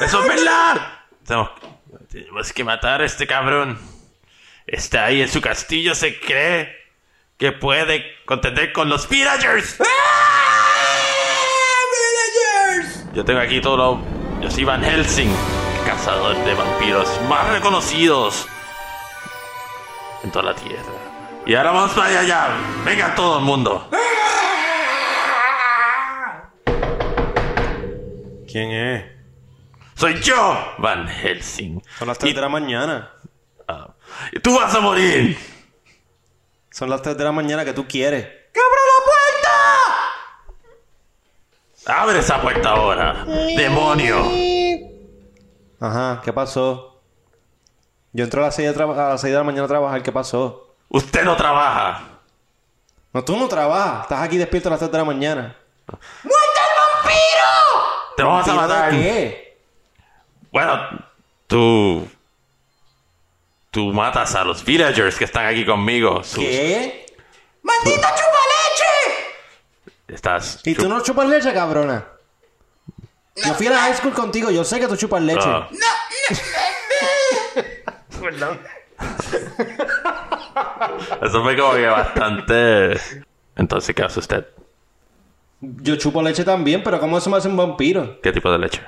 ¡Eso es verdad! Tenemos, tenemos que matar a este cabrón. Está ahí en su castillo, se cree que puede contender con los villagers. Yo tengo aquí todo lo... Yo soy Van Helsing, el cazador de vampiros más reconocidos. en toda la tierra. Y ahora vamos para allá. Venga todo el mundo. ¿Quién es? Soy yo, Van Helsing. Son las 3 Y- de la mañana. Ah, y tú vas a morir. Son las 3 de la mañana que tú quieres. Abre esa puerta ahora. Demonio. Ajá, ¿qué pasó? Yo entro a las 6 de, a las 6 de la mañana a trabajar, ¿qué pasó? Usted no trabaja. No, tú no trabajas. Estás aquí despierto a las 3 de la mañana. Te vamos a ¿Tiro de matar. qué? Bueno, tú. Tú matas a los villagers que están aquí conmigo. Sus- ¿Qué? ¡Maldito chupaleche! Estás. ¿Y tú no chupas leche, cabrona? Yo fui a la high school contigo, yo sé que tú chupas leche. Ah. [LAUGHS] Eso fue como que bastante. Entonces, ¿qué hace usted? Yo chupo leche también, pero ¿cómo eso me hace un vampiro? ¿Qué tipo de leche?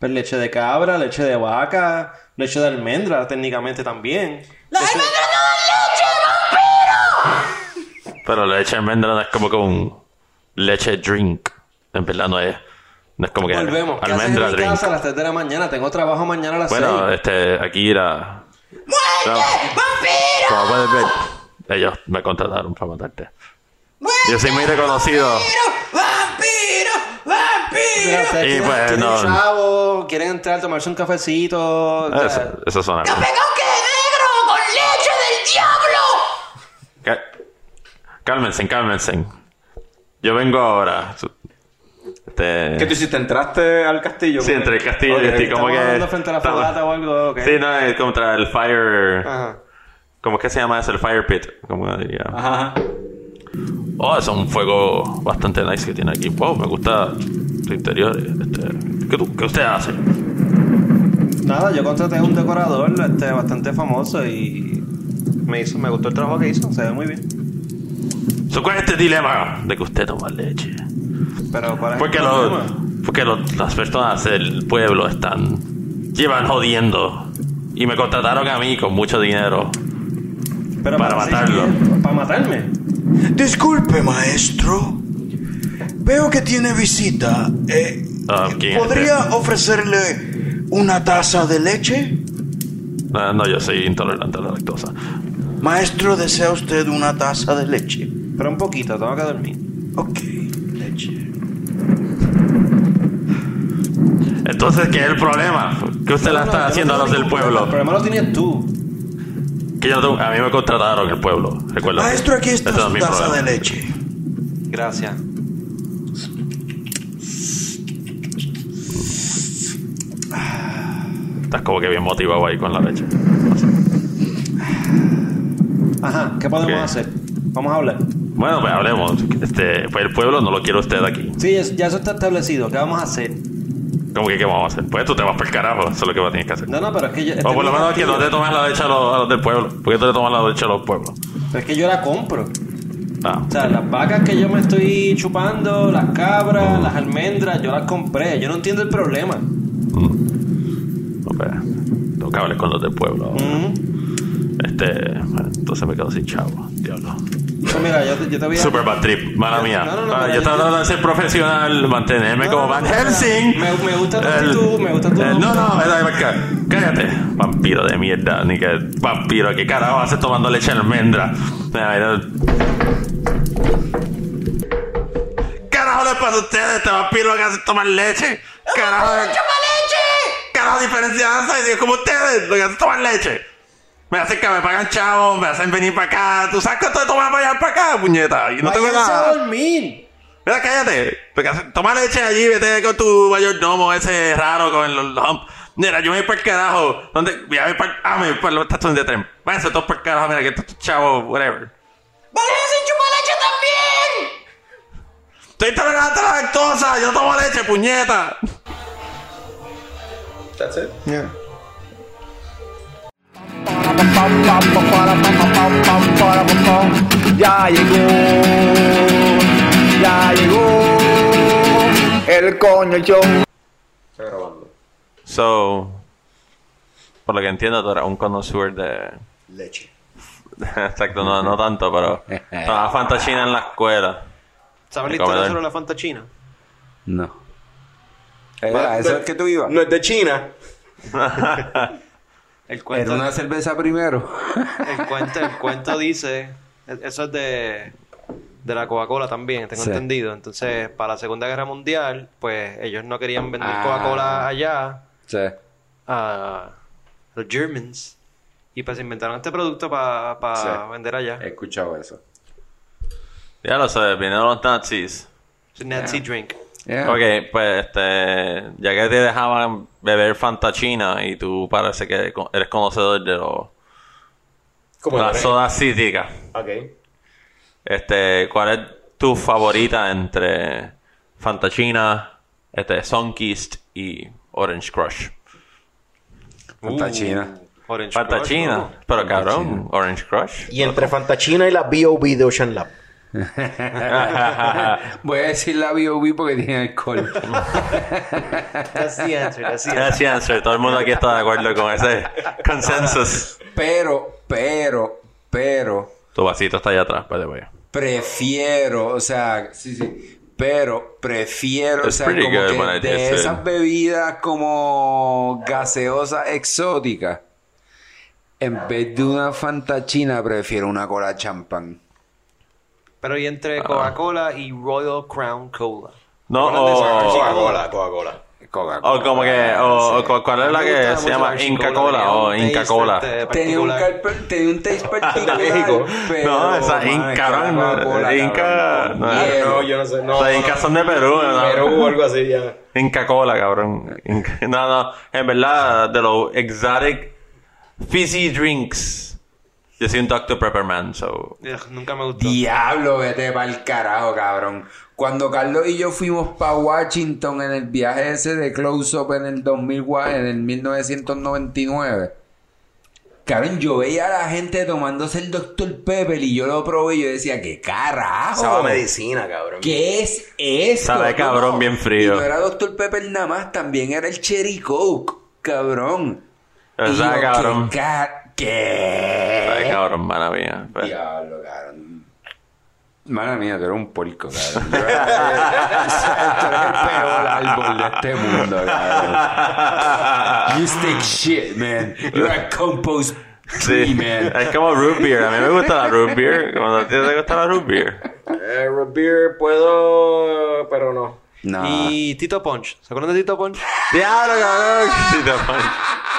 Pues leche de cabra, leche de vaca, leche de almendra, técnicamente también. Pero la leche de almendra no es como que un leche drink. En verdad no es. No es como que Volvemos. ¿Qué haces en almendra mi drink. casa a las 3 de la mañana? Tengo trabajo mañana a las Bueno, 6. este, aquí era. ¡Muerte! ¡Vampiro! Como puedes ver, ellos me contrataron para matarte. Yo soy muy reconocido. Y quieren, pues, quieren no. chavo, quieren entrar a tomarse un cafecito. o sea, Eso, eso suena. bien. Cá- Cálmense, cálmense. Yo vengo ahora. Este... ¿Qué tú hiciste? ¿Entraste al castillo? Sí, entre el castillo Ok, y estoy como que. frente a la estamos- fogata o algo. ok. Sí, no, es contra el fire. Ajá. ¿Cómo es que se llama eso? El fire pit. ¿Cómo diría? Ajá, ajá. Oh, es un fuego bastante nice que tiene aquí. Wow, me gusta su interior. Este, ¿qué, tú- qué usted hace? Nada, yo contraté a un decorador este, bastante famoso y me hizo, me gustó el trabajo que hizo, se ve muy bien. So, ¿Cuál es este dilema de que usted toma leche? Pero ¿cuál es Porque, el los, problema? porque los- las personas del pueblo están. llevan jodiendo. Y me contrataron a mí con mucho dinero. Pero para sí, matarlo. Para matarme. Disculpe, maestro. Veo que tiene visita. Eh, Ah, ¿quién es ¿Podría ofrecerle una taza de leche? No, no, yo soy intolerante a la lactosa. Maestro, ¿desea usted una taza de leche? Pero un poquito, tengo que dormir. Ok, leche. Entonces, ¿qué es el problema? ¿Qué usted la No, no, está no haciendo a tengo los del ningún problema, pueblo? El problema lo tienes tú. Que yo no tengo- a mí me contrataron el pueblo. Recuerda. Maestro, aquí está Ese no es su mi taza de problema. leche. Gracias. Estás como que bien motivado ahí con la leche. Ajá, ¿qué podemos hacer? Vamos a hablar. Bueno, pues hablemos. Este, pues el pueblo no lo quiere usted aquí. Sí, ya eso está establecido. ¿Qué vamos a hacer? ¿Cómo que qué vamos a hacer? Pues tú te vas para el carajo. Eso es lo que vas a tener que hacer. No, no, pero es que yo. este o por lo menos que no te tomes la leche a los, a los del pueblo. ¿Por qué tú le tomas la leche a los pueblos? Pero es que yo la compro. Ah. O sea, las vacas que yo me estoy chupando, las cabras, las almendras, yo las compré. Yo no entiendo el problema. No, pues, tengo que hablar con los del pueblo. Mm. Este, bueno, entonces me quedo sin chavo. Diablo. Mira, yo te, yo te voy a. Super bad trip, mala No, mía. no, no, no, Ah, yo yo- tratando de ser profesional, mantenerme No, como no, Van no, Helsing. me- me gusta tu El- actitud, me gusta tu- el- No, no. Cállate, vampiro de mierda. Ni que vampiro, ¿qué carajo haces tomando leche de almendra? Mira. ¿Carajo le pasa a ustedes? Este vampiro que hace tomar leche. ¿Carajo? ¡Toma leche! ¿Carajo diferencia hace? Como ustedes, lo que hacen es tomar leche. Me hacen que me pagan chavos, me hacen venir para acá. ¿Tú sabes cuánto te tomas para allá para acá, puñeta? Y no tengo Váyanse nada. a dormir. Mira, cállate. Toma leche allí, vete con tu mayordomo ese raro con los hump. Mira, yo me voy para el carajo. ¿Dónde? Voy a ir para Ah, me voy para los estaciones de tren. Váyanse todos para el carajo, mira, que estos chavos, whatever. Estoy intolerante a la lactosa, yo tomo leche, puñeta. That's it. Ya llegó, ya llegó el coño show. Está grabando. So, por lo que entiendo, tú eres un connoisseur de Leche. [LAUGHS] Exacto, no, no tanto, pero [LAUGHS] tomaba Fantachina en la escuela. ¿Sabes la historia sobre la Fanta China? No. Era, ¿Eso es que tú ibas? No es de China. [LAUGHS] El cuento, Era una cerveza primero. el cuento, el cuento dice... Eso es de, de la Coca-Cola también, tengo Sí. entendido. Entonces, para la Segunda Guerra Mundial, pues ellos no querían vender Ah. Coca-Cola allá Sí. a los Germans. Y pues inventaron este producto para Sí. vender allá. He escuchado eso. Ya lo sé, vinieron los nazis. Es un Nazi drink. Yeah. Ok, pues este, ya que te dejaban beber Fantachina y tú parece que eres conocedor de los las sodas cítricas. Ok. Este, ¿cuál es tu favorita entre Fantachina, este, Sunkist y Orange Crush? Fantachina. Orange Fantachina, Crush, ¿no? pero cabrón, Orange Crush. Y entre Fantachina y la B.O.B. de Ocean Lab. [LAUGHS] Voy a decir la B.O.B. porque tiene alcohol. That's the answer, that's the answer. That's the answer. Todo el mundo aquí está de acuerdo con ese consensus. pero, pero, pero, Tu vasito está allá atrás, by the way. prefiero, o sea, sí, sí. Pero prefiero, o It's sea, pretty como good que de it. esas bebidas como gaseosas exóticas, en vez de una fantachina, prefiero una cola champán. Pero y entre Coca-Cola y Royal Crown Cola. No, o, Coca-Cola, Coca-Cola. Coca-Cola. o como que, o, ¿cuál es la que se llama la Inca Cola tenía o un Inca taste, Cola? este, Tenía un, tenía un taste [LAUGHS] particular. No, esa Inca, Coca-Cola, Inca, no, Ah, no, yo no sé. No, incas son de Perú, ¿no? Perú o algo así ya. Inca Cola, cabrón. Inca- No, no, en verdad, de los exotic fizzy drinks, yo soy un Dr. Pepperman, so... Ugh, nunca me gustó. Diablo, vete pa'l carajo, cabrón. Cuando Carlos y yo fuimos para Washington en el viaje ese de Close Up en el 2000, gua- en el 1999. Cabrón, yo veía a la gente tomándose el Dr. Pepper y yo lo probé y yo decía, ¿qué carajo? Sabe a medicina, cabrón. ¿Qué es esto? Sabe cabrón, bien frío. Y no era Dr. Pepper nada más, también era el Cherry Coke, cabrón. Pero Y yo, cabrón. ¿Qué? ¿Qué? Sabe cabrón, mala mía. Pero- Diablo, cabrón. Mala mía, tú eres un porco, cabrón. [LAUGHS] Tú eres, el peor árbol de este mundo, cabrón. You stink shit, man. You're a compost tree, Sí, man. es como root beer. A mí me gusta la root beer. Cuando a ti te gusta la root beer. Eh, root beer puedo, pero no. No. Y Tito Punch. ¿Se acuerdan de Tito Punch? Diablo, cabrón. Pones-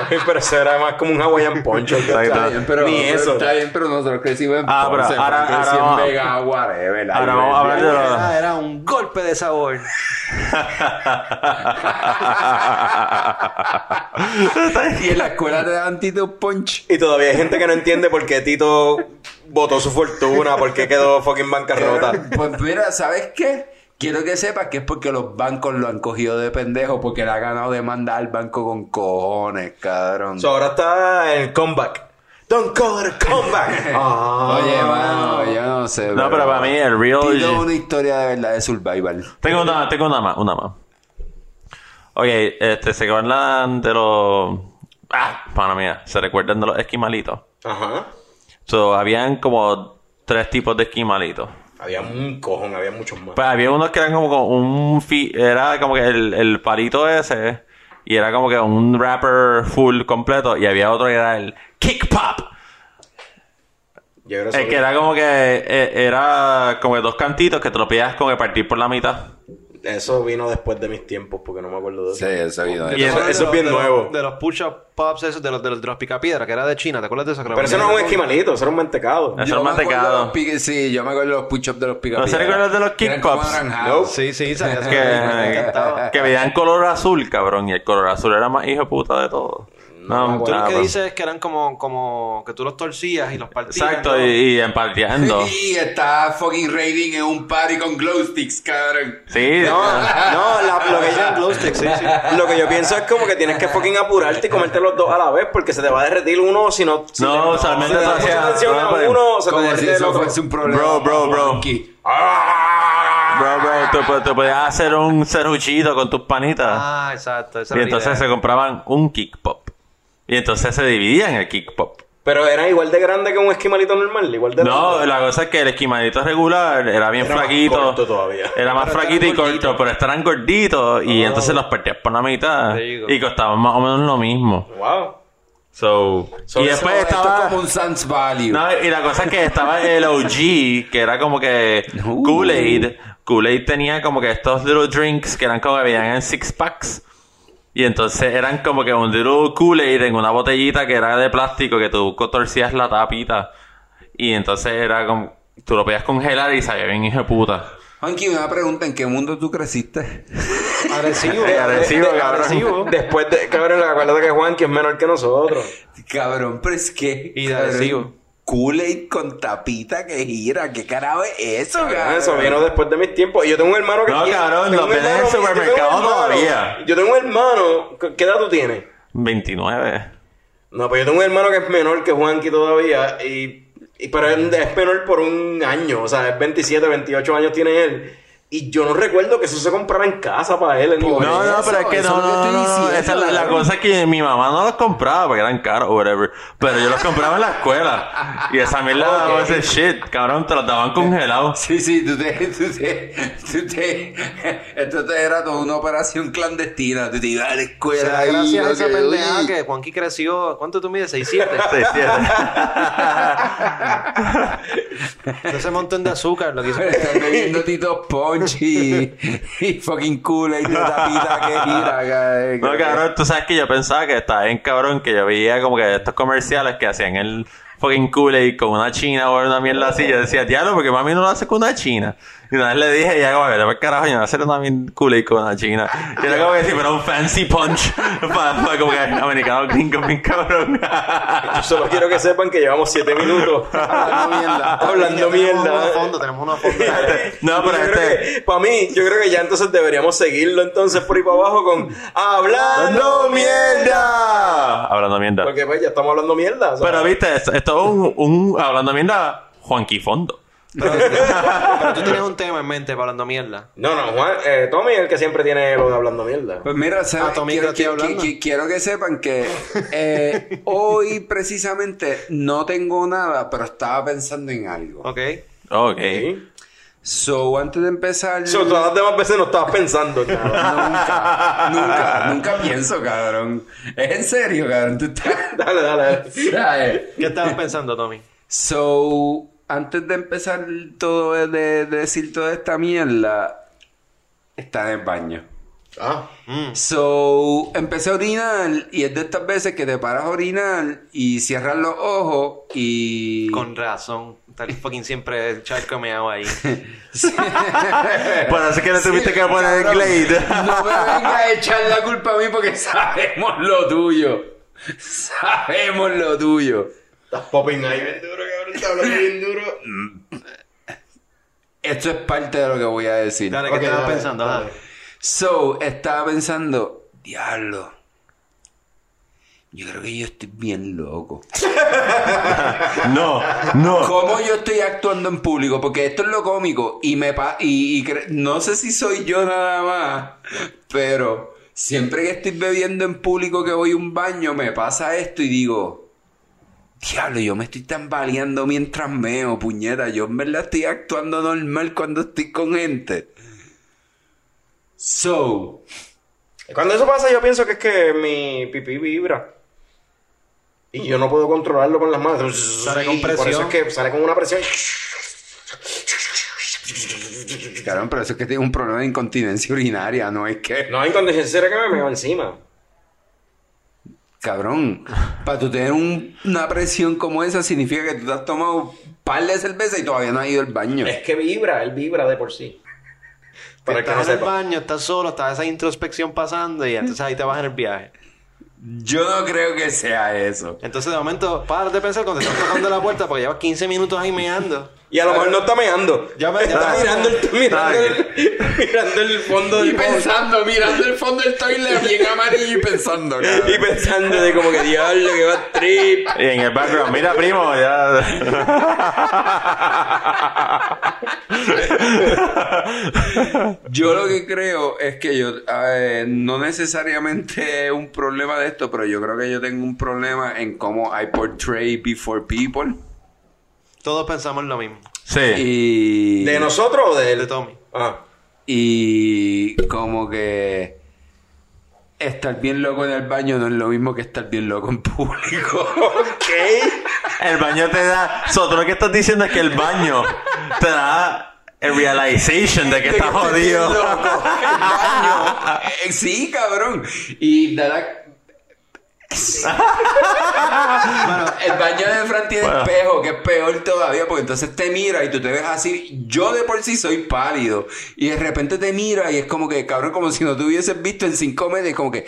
Ay, pero eso era más como un Hawaiian Punch. Está bien, pero, Ni eso. Está bien, pero nosotros crecimos en Ah, Ponce, ahora- Frank creció ahora en vamos- Vega, whatever. Ahora vamos a hablar de los- Era, un golpe de sabor. [LAUGHS] Y en la escuela te daban Tito Punch. Y todavía hay gente que no entiende por qué Tito botó su fortuna, por qué quedó fucking bancarrota. Pues mira, ¿sabes qué? Quiero que sepas que es porque los bancos lo han cogido de pendejo porque le ha ganado demanda al banco con cojones, cabrón. So, ahora está el comeback. Don't call it a comeback. [LAUGHS] Ah. Oye, mano, yo no sé. No, pero para mí el real... Es una historia de verdad de survival. Tengo una, tengo una más, una más. Ok, este, se acuerdan de los... Ah, pana mía, ¿se recuerdan de los esquimalitos? Ajá. So, habían como tres tipos de esquimalitos. Había un cojón, había muchos más. Pues había unos que eran como un... fi- era como que el, el palito ese... Y era como que un wrapper full completo. Y había otro que era el kick pop. Yo creo El que era como que... eh, era como que dos cantitos que te lo pillas como que partir por la mitad. Eso vino después de mis tiempos, porque no me acuerdo de eso. Sí, eso vino. Y eso- ¿Te acuerdas eso es bien de nuevo. los- De los push-up pops esos, de los, de los, de los picapiedra, que era de China. ¿Te acuerdas de eso? Pero eso no es un esquimalito, eso era un mantecado. Eso era me acuerdo mantecado. Sí, yo me acuerdo de los push-ups de los pica ¿No se recuerdan de los kick pops? No. Sí, sí, sabía eso. que, Me encantaba. que veían color azul, cabrón. Y el color azul era más hijo de puta de todo. No, Tú lo que bro. dices es que eran como, como que tú los torcías y los partías. Exacto, ¿no? y, y emparteando. [LAUGHS] Y está fucking raiding en un party con glow sticks, cabrón. Sí, No, no, la- lo, que yo, glow sticks, sí, sí. lo que yo pienso es como que tienes que fucking apurarte y comerte los dos a la vez porque se te va a derretir uno si no... Si No, le- usualmente si mucha hacías- atención a no, pero- uno, se te Como si derrite el eso otro. fuese un problema. Bro, bro, bro. Bro, bro, tú podías hacer un serruchito con tus panitas. Ah, exacto. Esa y entonces idea. se compraban un kick pop. Y entonces se dividían el kick pop. Pero era igual de grande que un esquimalito normal, igual de No, grande. la cosa es que el esquimalito regular era bien Era más flaquito. corto todavía. Era más Pero flaquito y corto, pero estarán gorditos y entonces los partías por la mitad y costaban más o menos lo mismo. Wow. So, So, y eso- después Esto estaba es como un Sans Value. No, y la cosa es que estaba el OG, que era como que. Kool-Aid. Kool-Aid tenía como que estos little drinks que eran como que venían en six packs. Y entonces eran como que un little Kool-Aid en una botellita que era de plástico que tú torcías la tapita. Y entonces era como... Tú lo podías congelar y sabía bien hijo de puta. Juanqui, una pregunta, ¿en qué mundo tú creciste? [LAUGHS] Agresivo. Eh, [LAUGHS] agresivo, de- cabrón. agresivo. Después de, cabrón, acuérdate que Juan que es menor que nosotros. Cabrón, pero es que... Y de cabrón, adhesivo. Kool-Aid con tapita que gira. ¿Qué carajo es eso, Cabrón, cabrón? Eso vino después de mis tiempos. Y yo tengo un hermano que No, tiene- cabrón, un venden en el supermercado todavía. Yo tengo un hermano. ¿Qué edad tú tienes? 29. No, pues yo tengo un hermano que es menor que Juanqui todavía. Y, y pero es, es menor por un año. O sea, es 27, 28 años tiene él. Y yo no recuerdo que eso se comprara en casa para él. No, no, eso, pero es que no, que no, no, diciendo, Esa es la, la cosa es que mi mamá no los compraba porque eran caros o whatever. Pero yo los compraba en la escuela. Y esa mierda Ok. ese shit, cabrón, te los daban congelados. Sí, sí, tú te, tú te, tú te, esto te era toda una operación clandestina, tú te ibas a la escuela Será y gracias a lo esa que- pendeja uy. que Juanqui creció. ¿Cuánto tú mides? 6'7. Sí, sí, De ese montón de azúcar lo que hizo. Bebiendo Tito [LAUGHS] Y, [LAUGHS] y fucking Kool-Aid de tapita que [LAUGHS] gira. No, cabrón, tú sabes que yo pensaba que estaba bien cabrón que yo veía como que estos comerciales que hacían el fucking Kool-Aid con una china o una mierda así. Yo decía, diablo, porque mami no lo hace con una china. Y una vez le dije, ya, como que, "Vete pa'l carajo, yo no voy a hacer una mierda Kool-Aid con una china. Y era como que si fuera un fancy punch [LAUGHS] para como que americano gringo, bien cabrón. [LAUGHS] Yo solo quiero que sepan que llevamos 7 minutos [LAUGHS] Hablando mierda. hablando tenemos uno mierda. fondo, tenemos uno a fondo. No, pero Yo este- para mí, yo creo que ya entonces deberíamos seguirlo entonces por ahí para abajo con Hablando Mierda. Hablando mierda. Porque pues ya estamos hablando mierda. Pero viste, esto, esto es un, un hablando mierda, Juanqui Fondo. Pero, [LAUGHS] pero tú tienes un tema en mente para hablando mierda. No, no, Juan, eh, Tommy es el que siempre tiene lo de hablando mierda. Pues mira, ¿sabes? Ah, Tommy, quiero, ¿qué estoy quiero- hablando? quiero que sepan que eh, [LAUGHS] hoy precisamente no tengo nada, pero estaba pensando en algo. ¿Ok? Ok. So, antes de empezar... So, todas las demás veces no estabas pensando en [LAUGHS] nada. Nunca, nunca, nunca pienso, cabrón. Es en serio, cabrón. Tú estás... dale, dale. ¿Qué estabas pensando, Tommy? So, antes de empezar todo, de, de decir toda esta mierda, está en el baño. Ah, So, empecé a orinar y es de estas veces que te paras a orinar y cierras los ojos y... Con razón. Tal fucking siempre el charco me hago ahí. [LAUGHS] [LAUGHS] Por eso que le tuviste que poner cabrón. Glade. No me vengas a echar la culpa a mí porque sabemos lo tuyo. Sabemos lo tuyo. estás popping ahí bien duro, bien duro. Esto es parte de lo que voy a decir. Dale, ¿qué Ok, estabas pensando? dale. So, estaba pensando, diablo. Yo creo que yo estoy bien loco. [LAUGHS] No, no. ¿Cómo yo estoy actuando en público? Porque esto es lo cómico. Y me pa y, y no sé si soy yo nada más. Pero siempre que estoy bebiendo en público que voy a un baño, me pasa esto y digo. Diablo, yo me estoy tambaleando mientras meo, puñeta. Yo en verdad estoy actuando normal cuando estoy con gente. So, Cuando eso pasa, yo pienso que es que mi pipí vibra. Y yo no puedo controlarlo con las manos. Sale con Y Por eso presión. es que sale con una presión. Claro, pero eso es que tengo un problema de incontinencia urinaria, no es que... No hay condición seria que me meo encima. Cabrón, para tú tener un- una presión como esa significa que tú te has tomado un par de cerveza y todavía no has ido al baño. Es que vibra, él vibra de por sí. Para el que estás no en el sepa. baño, estás solo, estás esa introspección pasando y entonces ahí te vas en el viaje. Yo no creo que sea eso. Entonces de momento, paras de pensar cuando te están tocando la puerta porque llevas 15 minutos ahí meando. Y a lo mejor no está meando. Ya me- está ya- mirando el, mirando, el, mirando el fondo Y del bowl. pensando, mirando el fondo del toilet bien [LAUGHS] amarillo y pensando, cabrón. Y pensando de como que diablo, que va a trip. Y en el background, mira, primo, ya. Yo lo que creo es que yo, eh, no necesariamente es un problema de esto, pero yo creo que yo tengo un problema en cómo I portray before people. Todos pensamos lo mismo. Sí. Y, ¿De nosotros o de él? De Tommy. Ah. y como que estar bien loco en el baño no es lo mismo que estar bien loco en público. [LAUGHS] Ok. El baño te da. So, tú lo que estás diciendo es que el baño te da el realization de que De estás jodido. loco. El baño. [LAUGHS] Eh, sí, cabrón. Y da la- Bueno, el baño de Fran tiene Bueno. espejo, que es peor todavía, porque entonces te mira y tú te ves así. Yo de por sí soy pálido. Y de repente te mira y es como que, cabrón, como si no te hubieses visto en cinco meses, como que.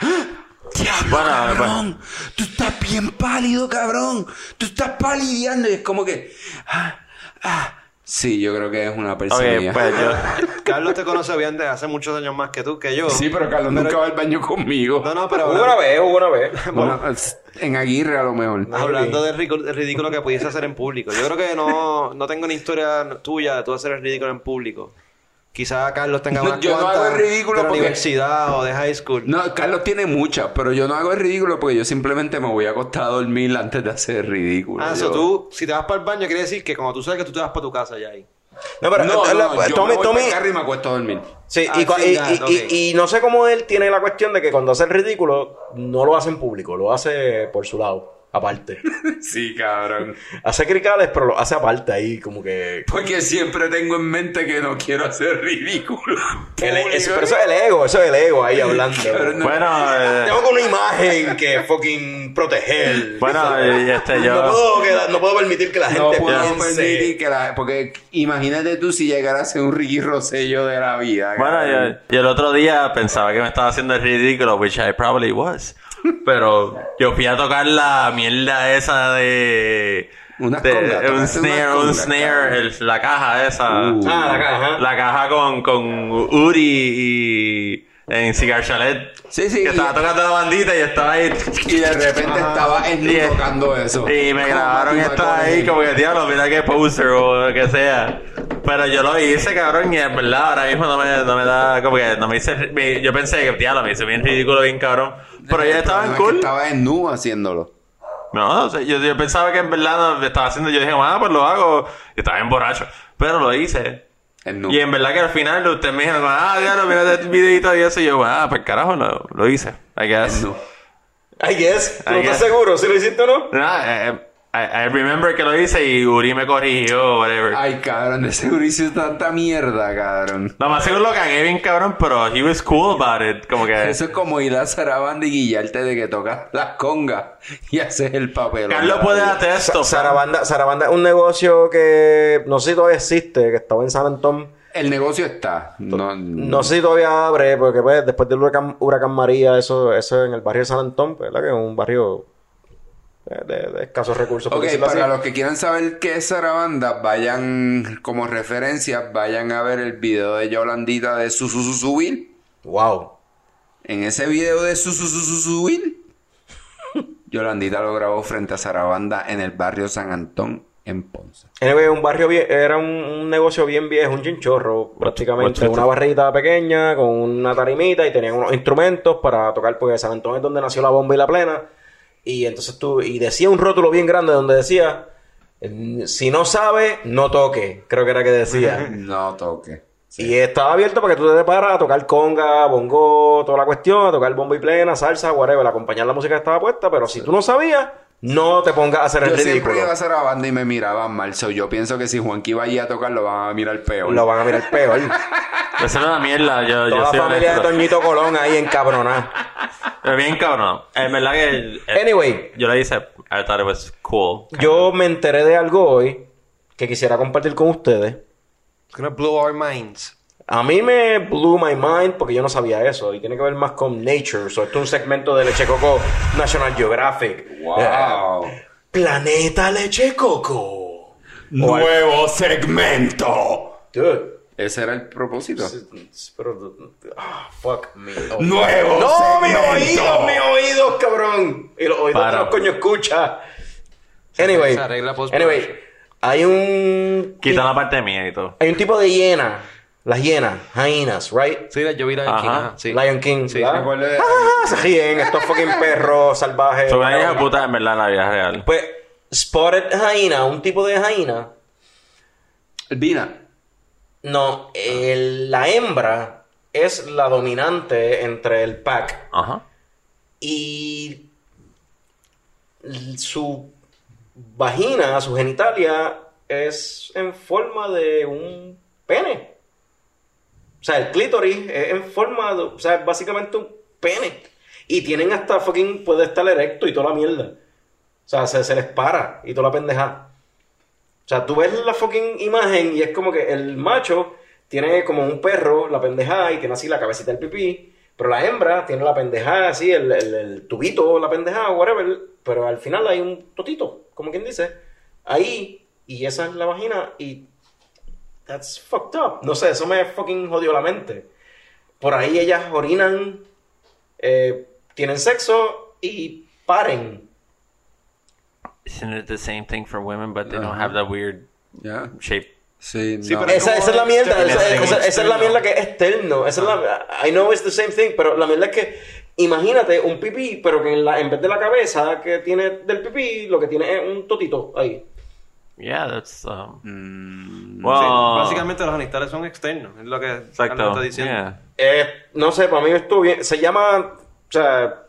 ¡Ah! ¡Diablo, Bueno, cabrón! Tú estás bien pálido, cabrón. Tú estás palideando y es como que. ¡Ah! ¡Ah! Sí, yo creo que es una persona. pues yo. [LAUGHS] Carlos te conoce bien desde hace muchos años más que tú, que yo. Sí, pero Carlos nunca va al baño conmigo. No, no, pero Hubo una vez, hubo una vez. [LAUGHS] Bueno, en Aguirre a lo mejor. hablando del ridículo que pudiese hacer en público. Yo creo que no, no tengo una historia tuya de tú hacer el ridículo en público. Quizá Carlos tenga No, yo no cuantas hago el ridículo de la porque- universidad o de high school. No, Carlos tiene muchas, pero yo no hago el ridículo porque yo simplemente me voy a acostar a dormir antes de hacer el ridículo. Ah, Yo- eso tú, si te vas para el baño, quiere decir que como tú sabes que tú te vas para tu casa ya ahí. No, pero No, eh, no, la- yo Tommy, me voy Tommy, y me acuesto a dormir. Sí, Ah, y, cua- sí, y- ya, y- ok. y- y no sé cómo él tiene la cuestión de que cuando hace el ridículo, no lo hace en público, lo hace por su lado, aparte. [LAUGHS] Sí, cabrón. hace cricales, pero lo hace aparte ahí, como que... Porque siempre tengo en mente que no quiero hacer ridículo. el- es- pero eso es el ego, eso es el ego ahí hablando. Cabrón, no. Bueno, eh, Tengo una imagen que fucking proteger. bueno, este, no, yo. puedo, no puedo permitir que la No gente puedo piense. permitir que la... Porque imagínate tú si llegara a ser un Ricky Rosello de la vida. Bueno, yo el otro día pensaba que me estaba haciendo el ridículo, which I probably was. Pero yo fui a tocar la mierda esa de. Un snare, un snare, el- la caja esa. Uh. Ah, la caja. La caja con, con Uri y. En Cigar Chalet. Sí, sí, Que y- estaba tocando la bandita y estaba ahí. Y de repente estaba Snoop Y- tocando eso. Y me grabaron esta ahí como que, diablo, mira qué poser o lo que sea. Pero yo lo hice, cabrón, y en verdad ahora mismo no me, no me da, como que no me hice, me- yo pensé que, diablo, me hice bien ridículo, bien cabrón. Pero ya El estaban problema es que cool. Estaba en nu haciéndolo. No, o sea, yo, yo pensaba que en verdad no estaba haciendo, yo dije, ah, pues lo hago. Y estaba bien borracho. Pero lo hice. En nu. Y en verdad que al final ustedes me dijeron, ah, diablo, mira este videito y eso. Y yo, ah, pues carajo, lo, lo hice. I guess. En nu. I guess. ¿Tú I no estás guess. seguro si lo hiciste o no? No, eh, I, I remember que lo hice y Uri me corrigió, whatever. Ay, cabrón, de seguro hizo tanta mierda, cabrón. Lo más seguro lo cagué bien cabrón, pero he was cool about it. Como que... Eso es como ir a Sarabanda y guillarte de que tocas las congas y haces el papel. Carlos puede hacer esto. Sa- Sarabanda, Sarabanda es un negocio que no sé si todavía existe, que estaba en San Antón. El negocio está. No, No sé si todavía abre, porque pues, después del huracán, huracán María, eso, eso en el barrio de San Antón, ¿verdad? Que es un barrio de, de escasos recursos. Ok, para así. los que quieran saber qué es Sarabanda, vayan como referencia, vayan a ver el video de Yolandita de Susususubil. Wow. En ese video de Susususubil, Yolandita lo grabó frente a Sarabanda en el barrio San Antón, en Ponce. Anyway, un barrio bien, era un, un negocio bien viejo, un chinchorro, prácticamente. Una barrita pequeña con una tarimita y tenían unos instrumentos para tocar, porque San Antón es donde nació la bomba y la plena. Y entonces tú, y decía un rótulo bien grande donde decía, si no sabe, no toque. Creo que era que decía. [LAUGHS] No toque. Y estaba abierto para que tú te paras a tocar conga, bongo, toda la cuestión, a tocar bombo y plena, salsa, whatever, acompañar la música que estaba puesta, pero si tú no sabías, no te pongas a hacer Yo el siempre ridículo. iba a Sarabanda y me miraban mal. So, yo pienso que si Juanqui allí a tocar, lo van a mirar peor. Lo van a mirar peor. [LAUGHS] Eso era una mierda. Yo, Toda yo la soy familia de honesto. Toñito Colón ahí encabronada. Pero bien cabrón. En verdad que... eh, Anyway, Yo le hice... I thought it was cool. yo me enteré de algo hoy que quisiera compartir con ustedes. It's gonna blow our minds. A mí me blew my mind porque yo no sabía eso y tiene que ver más con nature. So, esto es un segmento de Leche Coco National Geographic. Wow. Eh, Planeta Leche Coco. Nuevo segmento. Dude. Ese era el propósito. Pero, ah, fuck me. Oh. Nuevo No, mis segmento. oídos, mis oídos, cabrón. Y los oídos los coño escucha. Anyway, post- anyway, hay un Quita la parte mía y todo. hay un tipo de hiena, las hienas, hienas, right? Sí, yo vi la Ajá. King, ajá, sí. Lion King, Sí, ¿verdad? Ah, se ríen estos fucking perros salvajes. Son una hija de puta en verdad en la vida real. Pues spotted hyena, un tipo de hyena, Vina. no, el- la hembra es la dominante entre el pack Ajá. y su vagina, su genitalia es en forma de un pene. O sea, el clítoris es en forma de, o sea, es básicamente un pene. Y tienen hasta fucking, puede estar erecto y toda la mierda. O sea, se, se les para y toda la pendeja. O sea, tú ves la fucking imagen y es como que el macho tiene como un perro, la pendejada, y tiene así la cabecita del pipí. Pero la hembra tiene la pendejada así, el, el, el tubito, la pendejada, whatever. Pero al final hay un totito, como quien dice. Ahí, y esa es la vagina, y. That's fucked up. No sé, eso me fucking jodió la mente. Por ahí ellas orinan, eh, tienen sexo y paren. Isn't it the same thing for women, but they don't Ajá. have that weird shape? Sí, Sí, no. pero- Esa, esa es la mierda, esa, esa- esa es la mierda que es externo. Esa es la, I know it's the same thing, pero la mierda es que imagínate un pipí, pero que en, la, en vez de la cabeza que tiene del pipí, lo que tiene es un totito ahí. Yeah, that's um. Mm, well, Sí, básicamente los genitales son externos, es lo que exacto. está diciendo. Yeah. Eh, no sé, para mí estuvo bien. Se llama, o sea,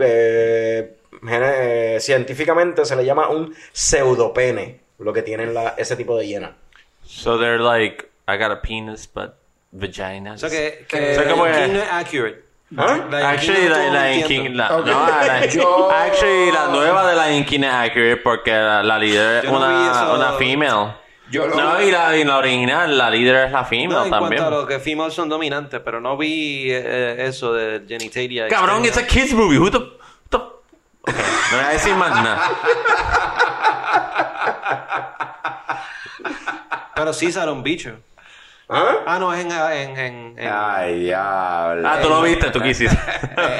eh, gene- eh, científicamente se le llama un pseudopene, lo que tienen la, ese tipo de hiena. So they're like, I got a penis, but vagina. O sea que, que O sea, como Lion que- King no es accurate. ¿Ah? Lion Actually, King no la, la. King, la, Ok. no, la- [LAUGHS] Yo- actually, la nueva de la King es accurate porque la, la líder es no una, eso. una female. Yo lo- no, y la, y la original, la líder es la No, female en también. cuanto a lo que females son dominantes, pero no vi eh, eso de genitalia. Cabrón, externa. a kids movie. Who the, who the- Ok, [LAUGHS] no voy a decir más nada. Pero sí sale un bicho. ¿Ah? Ah, no, es en... en, en, en- Ay, diablo. Ah, tú lo viste, tú quisiste.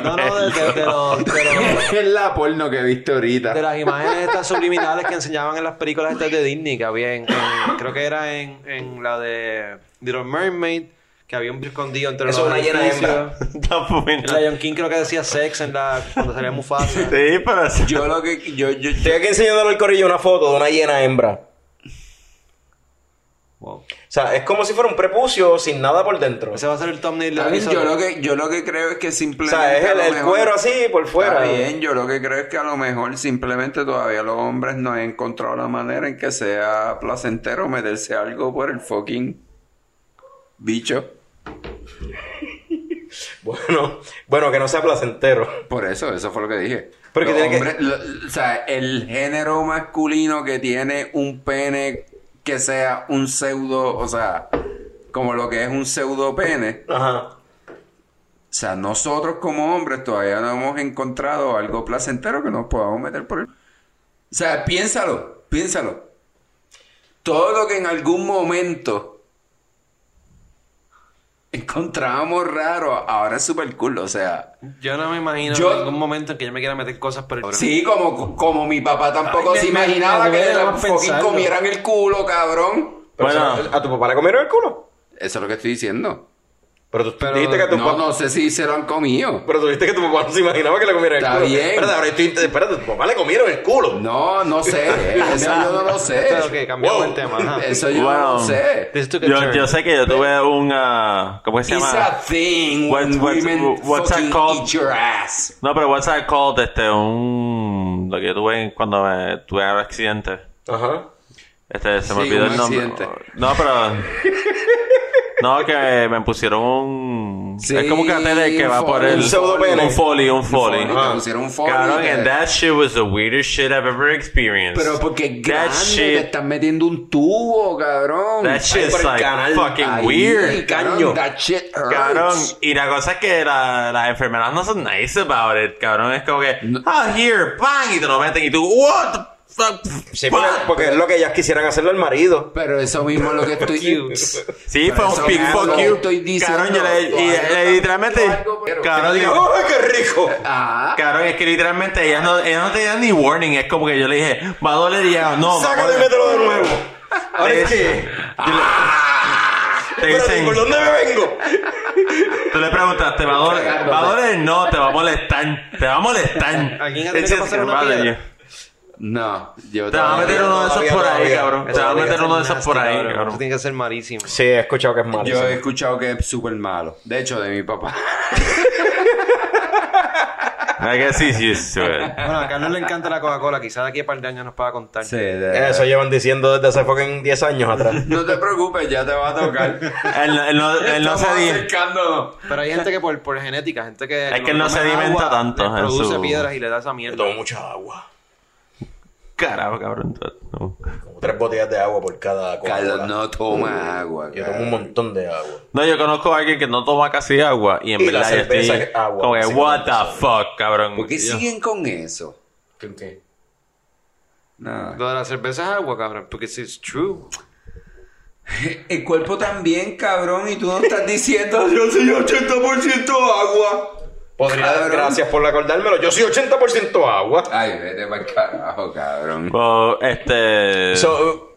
No, no, de, de- de [LAUGHS] los- de los- Es la porno que viste ahorita. de las imágenes estas subliminales que enseñaban en las películas estas de Disney, que había en, en- creo que era en, en la de Little Mermaid, que había un escondido entre Eso los es una llena de edificios. [LAUGHS] Está buena. Lion King creo que decía sex en la cuando salía Mufasa. Sí, pero eso- Yo lo que. Yo, yo, Estoy aquí enseñándole al corillo una foto de una hiena hembra. Wow. O sea, es como si fuera un prepucio sin nada por dentro. Ese va a ser el thumbnail Está bien, yo, lo que, yo lo que creo es que O simplemente. sea, es el, lo el mejor- cuero así por fuera. Está bien, yo lo que creo es que a lo mejor simplemente todavía los hombres no han encontrado la manera en que sea placentero meterse algo por el fucking bicho. [LAUGHS] Bueno, bueno, que no sea placentero. Por eso, eso fue lo que dije. Porque tiene que- lo- o sea, el género masculino que tiene un pene que sea un pseudo, o sea, como lo que es un pseudo pene. Ajá. O sea, nosotros como hombres todavía no hemos encontrado algo placentero que nos podamos meter por el... O sea, piénsalo, piénsalo. Todo lo que en algún momento encontrábamos raro, ahora es súper cool, o sea... Yo no me imagino Yo- en ningún momento en que yo me quiera meter cosas por el Sí, como, como mi papá tampoco Ay, se me- imaginaba me que más fucking comieran el culo, cabrón. Pero Bueno. ¿A tu papá le comieron el culo? Eso es lo que estoy diciendo. Pero tú Pero- dijiste que tu No, papá... no sé si se lo han comido. Pero tú dijiste que tu papá no se imaginaba que le comieran el Está culo. bien. Espérate, ahora estoy... Espérate, tu papá le comieron el culo. No, no sé. [LAUGHS] Eso yo no lo sé. Pero que cambiamos Wow. el tema. ajá. [LAUGHS] Eso yo no lo sé. Yo, yo sé que yo tuve un. ah, ¿Cómo se It's llama? a thing What's- when what's- women what's that fucking called? eat your ass. No, pero what's that called? Este, un. Lo que yo tuve cuando me tuve un accidente. Ajá. Este, se me Sí, olvidó un el nombre. accidente. No, pero. [LAUGHS] No, que me pusieron un. Sí, es como un catete que va por el. Un pseudopene. Un foley, un foley. Foley, Ah. Te pusieron un foley. Cabrón, que- and that shit was the weirdest shit I've ever experienced. Pero porque es That grande, shit- te están metiendo un tubo, cabrón. That shit's por el like canal. fucking Ahí, weird. cabrón, caño. That shit hurts. Cabrón, y la cosa es que la- las enfermeras no son nice about it, cabrón. Es como que, No. ah, here, bang, y te lo meten y tú, what the Sí, porque, porque es lo que ellas quisieran hacerle al marido. Pero eso mismo es lo que estoy... Sí, fue un big es fuck que you. estoy diciendo. Cabrón, yo le, y, literalmente. Cabrón, digo, ¡Ay, qué rico! Ah, es que literalmente ellas no, ellas no tenían ni warning. Es como que yo le dije, va a doler y ella, no. ¡Sácalo y mételo de nuevo! ¿Ahora Te- es qué? Te Espérate, dicen, ¿por dónde me vengo? tú le preguntas, ¿te va a doler? ¿Va a doler? No, te va a molestar. Te va a molestar. ¿Alguien ha tenido que pasar una piedra? No, yo Te va a meter uno de esos por ahí, cabrón. Te va a meter uno de esos por ahí, Eso cabrón. tiene que ser malísimo. Sí, he escuchado que es malo. Yo he escuchado que es súper malo. De hecho, de mi papá. I guess he's used to it. Bueno, a Carlos le encanta la Coca-Cola. Quizás de aquí a par de años nos pueda contar. Sí, de- Eso llevan diciendo desde hace fucking 10 años atrás. [LAUGHS] No te preocupes, ya te va a tocar. Él, no- él no, él no se. Pero hay gente que por, por genética, gente que... Es que él no se alimenta tanto le en produce su- piedras y le da esa Yo mierda. tomo mucha agua. Carajo, cabrón. No. Como tres botellas de agua por cada Carlos Coca-Cola. no toma agua. Yo tomo un montón de agua. No, yo conozco a alguien que no toma casi agua y en Y verdad la cerveza estoy es agua, como que, what the fuck, cabrón. ¿Por qué Yo- siguen con eso? ¿Qué? qué? No. Lo de la cerveza es agua, cabrón. Porque it's true. El cuerpo también, cabrón, y tú no estás diciendo yo soy 80% agua. Podría dar Cabrón. gracias por recordármelo. Yo soy 80% agua. Ay, vete para el carajo, cabrón. Well, este. So,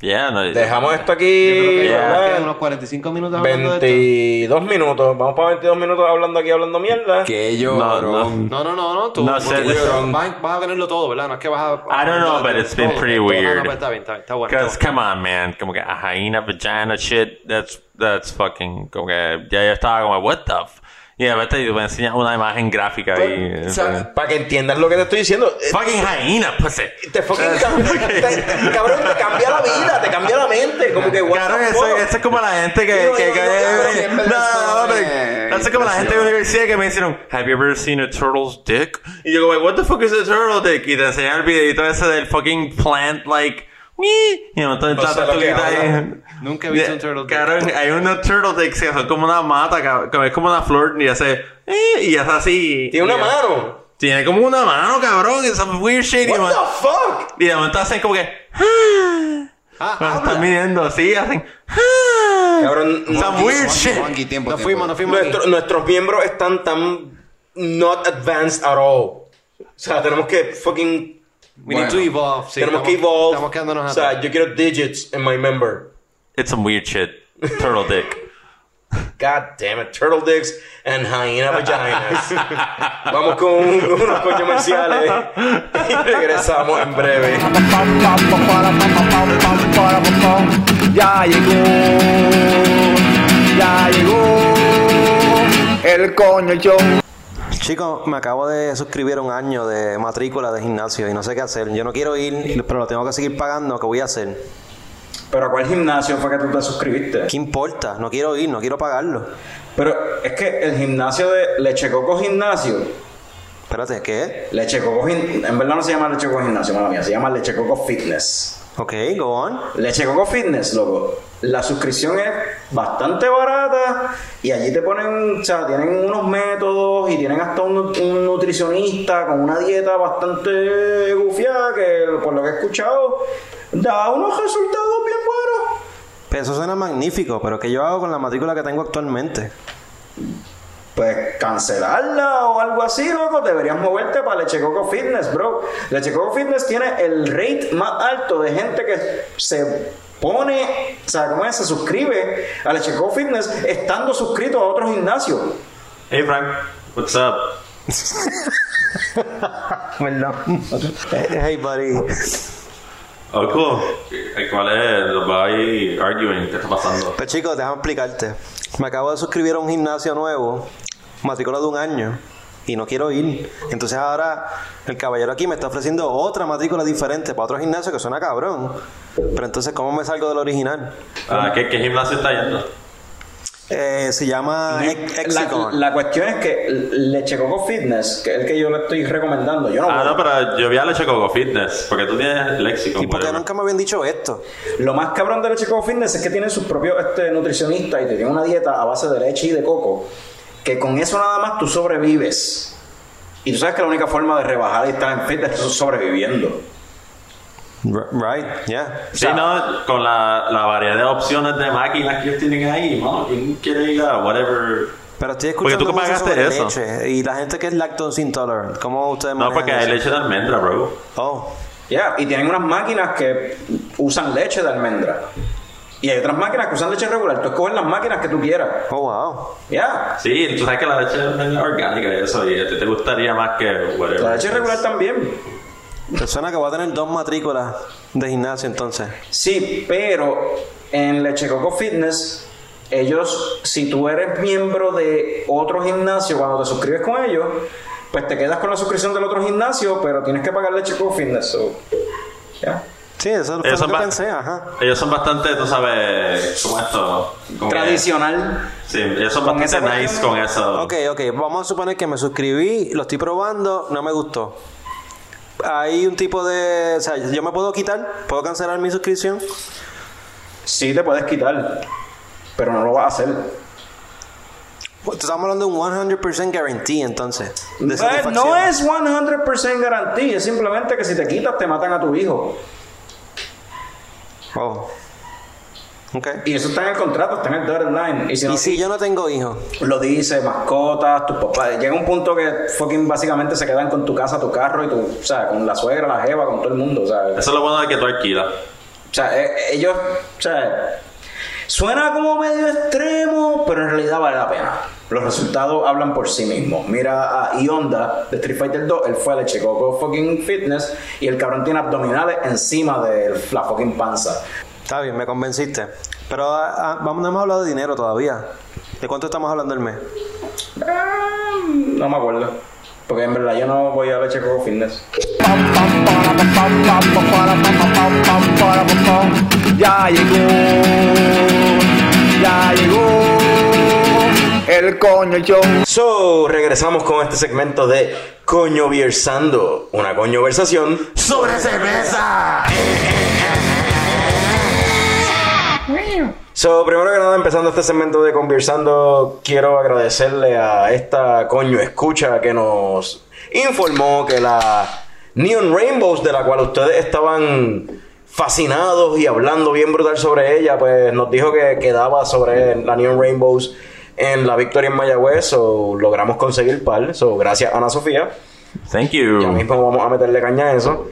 yeah, no, dejamos esto Yo creo aquí. que Yeah. unos 45 minutos hablando de 22 minutos. Vamos para 22 minutos hablando aquí, hablando mierda. Que No, no. esto. No, no, no, no. Tú, No sé. vas, vas a tenerlo todo, ¿verdad? No es que vas a... I don't know, but it's been todo, pretty todo. weird. No, no, pero está bien, está bien. Está bueno. Because, come on, man. Como que a hyena vagina shit. That's, that's fucking. Como que ya yo estaba como, what the f. Y de repente me enseñas una imagen gráfica ahí. Pues, ¿sabes? Para que entiendas lo que te estoy diciendo. Eh, Fucking hyena, pussy. Te fucking cambia, [LAUGHS] te- te- cabrón, te cambia la vida, te cambia la mente. Como que, the eso, es como la gente que. Que, que- no, [LAUGHS] no, eso es como la gente de la universidad que me dijeron, ¿Have you ever seen a turtle's dick? Y yo, como, ¿What the fuck is a turtle dick? Y te enseñan el videito ese del fucking plant, like. Y de momento entra No sé la lo que tortuguita ahí. Nunca he visto un turtle dick. Cabrón, hay unos turtle dicks que son como una mata, cabrón, como- es como una flor y hace. eh, y hace así. Tiene una mano. Tiene como una mano, cabrón. Es some weird shit. De What the fuck? y de momento hacen como que. "Ah". Ah, están viniendo así, hacen. "Ah". Cabrón, Some weird shit. Juanqui, tiempo, Nos tiempo. fuimos, nos fuimos. nuestros miembros están tan not advanced at all. O sea, tenemos que fucking. We need to evolve. sí, tenemos que evolve. Estamos quedándonos o sea, atrás. yo quiero digits in my member. It's some weird shit. Turtle dick. God damn it, turtle dicks and hyena vaginas. [LAUGHS] Vamos con unos coños comerciales y regresamos en breve. Ya llegó, ya llegó el coño show. Chicos, me acabo de suscribir a un año de matrícula de gimnasio y no sé qué hacer. Yo no quiero ir, pero lo tengo que seguir pagando. ¿Qué voy a hacer? Pero ¿a cuál gimnasio fue que tú te suscribiste? ¿Qué importa? No quiero ir, no quiero pagarlo. Pero es que el gimnasio de Leche Coco Gimnasio, Espérate, ¿qué? Leche Coco Gim- en verdad no se llama Leche Coco Gimnasio, mala mía, se llama Leche Coco Fitness. Ok, go on. Leche Coco Fitness, loco. La suscripción es bastante barata y allí te ponen, o sea, tienen unos métodos y tienen hasta un, un nutricionista con una dieta bastante gufiada que por lo que he escuchado da unos resultados bien buenos. Pero eso suena magnífico, pero ¿qué yo hago con la matrícula que tengo actualmente? Pues cancelarla o algo así, loco. Deberías moverte para Leche Coco Fitness, bro. Leche Coco Fitness tiene el rate más alto de gente que se pone, o sea, ¿cómo es? Se suscribe a Leche Coco Fitness estando suscrito a otro gimnasio. Hey, Frank. What's up? [LAUGHS] Hey, buddy. Oh, cool. ¿Cuál es? Los va ahí arguing. ¿Qué está pasando? Pues chicos, déjame explicarte. Me acabo de suscribir a un gimnasio nuevo, matrícula de un año, y no quiero ir. Entonces ahora el caballero aquí me está ofreciendo otra matrícula diferente para otro gimnasio que suena cabrón. Pero entonces, ¿cómo me salgo del original? Ah, ¿qué, ¿Qué gimnasio está yendo? Eh, se llama La, cuestión es que Leche Coco Fitness, que es el que yo le estoy recomendando, yo no, Ah, no, pero yo vi a Leche Coco Fitness. Porque tú tienes léxico. ¿Y por qué nunca me habían dicho esto? Lo más cabrón de Leche Coco Fitness es que tiene sus propios este, nutricionistas y te tiene una dieta a base de leche y de coco. Que con eso nada más tú sobrevives. Y tú sabes que la única forma de rebajar y estar en fitness es sobreviviendo. Right, yeah. Sí, no, con la, la variedad de opciones de máquinas que ellos tienen ahí, mano, ¿quién quiere ir a whatever? Pero estoy Porque escuchando tú mucho pagaste sobre eso. leche y la gente que es lactose intolerant, ¿cómo ustedes No, porque hay eso? leche de almendra, bro. Oh, Ya, y tienen unas máquinas que usan leche de almendra. Y hay otras máquinas que usan leche regular. Tú escoges las máquinas que tú quieras. oh wow. Ya. Sí, tú sabes que la leche es orgánica y eso, y a ti te gustaría más que whatever. La leche regular también. Suena que voy a tener dos matrículas de gimnasio entonces. Sí, pero en Leche Coco Fitness, ellos, si tú eres miembro de otro gimnasio, cuando te suscribes con ellos, pues te quedas con la suscripción del otro gimnasio, pero tienes que pagar Leche Coco Fitness. so, ¿ya? Sí, eso Ellos lo que pensé, ajá. ellos son bastante, tú sabes, como esto. como que- Tradicional. sí, ellos son bastante nice con eso. Ok, ok, vamos a suponer que me suscribí, lo estoy probando, no me gustó. Hay un tipo de... O sea, yo me puedo quitar, puedo cancelar mi suscripción. Sí te puedes quitar, pero no lo vas a hacer. Pues, Estamos hablando de un 100% guarantee entonces. De Pues, no es 100% garantía, es simplemente que si te quitas te matan a tu hijo. Oh. Y eso está en el contrato, está en el dotted line. Y si no Y si yo no tengo hijos, lo dice, mascotas, tus papás. Llega un punto que fucking básicamente se quedan con tu casa, tu carro y tu, o sea, con la suegra, la jeva, con todo el mundo, sea, Eso es lo bueno de que tú alquilas. o sea, eh, ellos, o sea, suena como medio extremo, pero en realidad vale la pena. Los resultados hablan por sí mismos. Mira a Ionda de Street Fighter 2, él fue a Leche Coco fucking fitness y el cabrón tiene abdominales encima de la fucking panza. Está bien, me convenciste. Pero ah, ah, vamos, no hemos hablado de dinero todavía. ¿De cuánto estamos hablando el mes? No me acuerdo. Porque en verdad yo no voy a Leche Coco Fitness. Ya llegó, ya llegó el coño show. So, regresamos con este segmento de Coño Viersando, una conversación ¡Sobre cerveza! So, primero que nada, empezando este segmento de Conversando, quiero agradecerle a esta coño escucha que nos informó que la Neon Rainbows, de la cual ustedes estaban fascinados y hablando bien brutal sobre ella, pues nos dijo que quedaba sobre la Neon Rainbows en la Victoria en Mayagüez, so logramos conseguir par, so gracias Ana Sofía. Thank Ya you. mismo vamos a meterle caña a eso.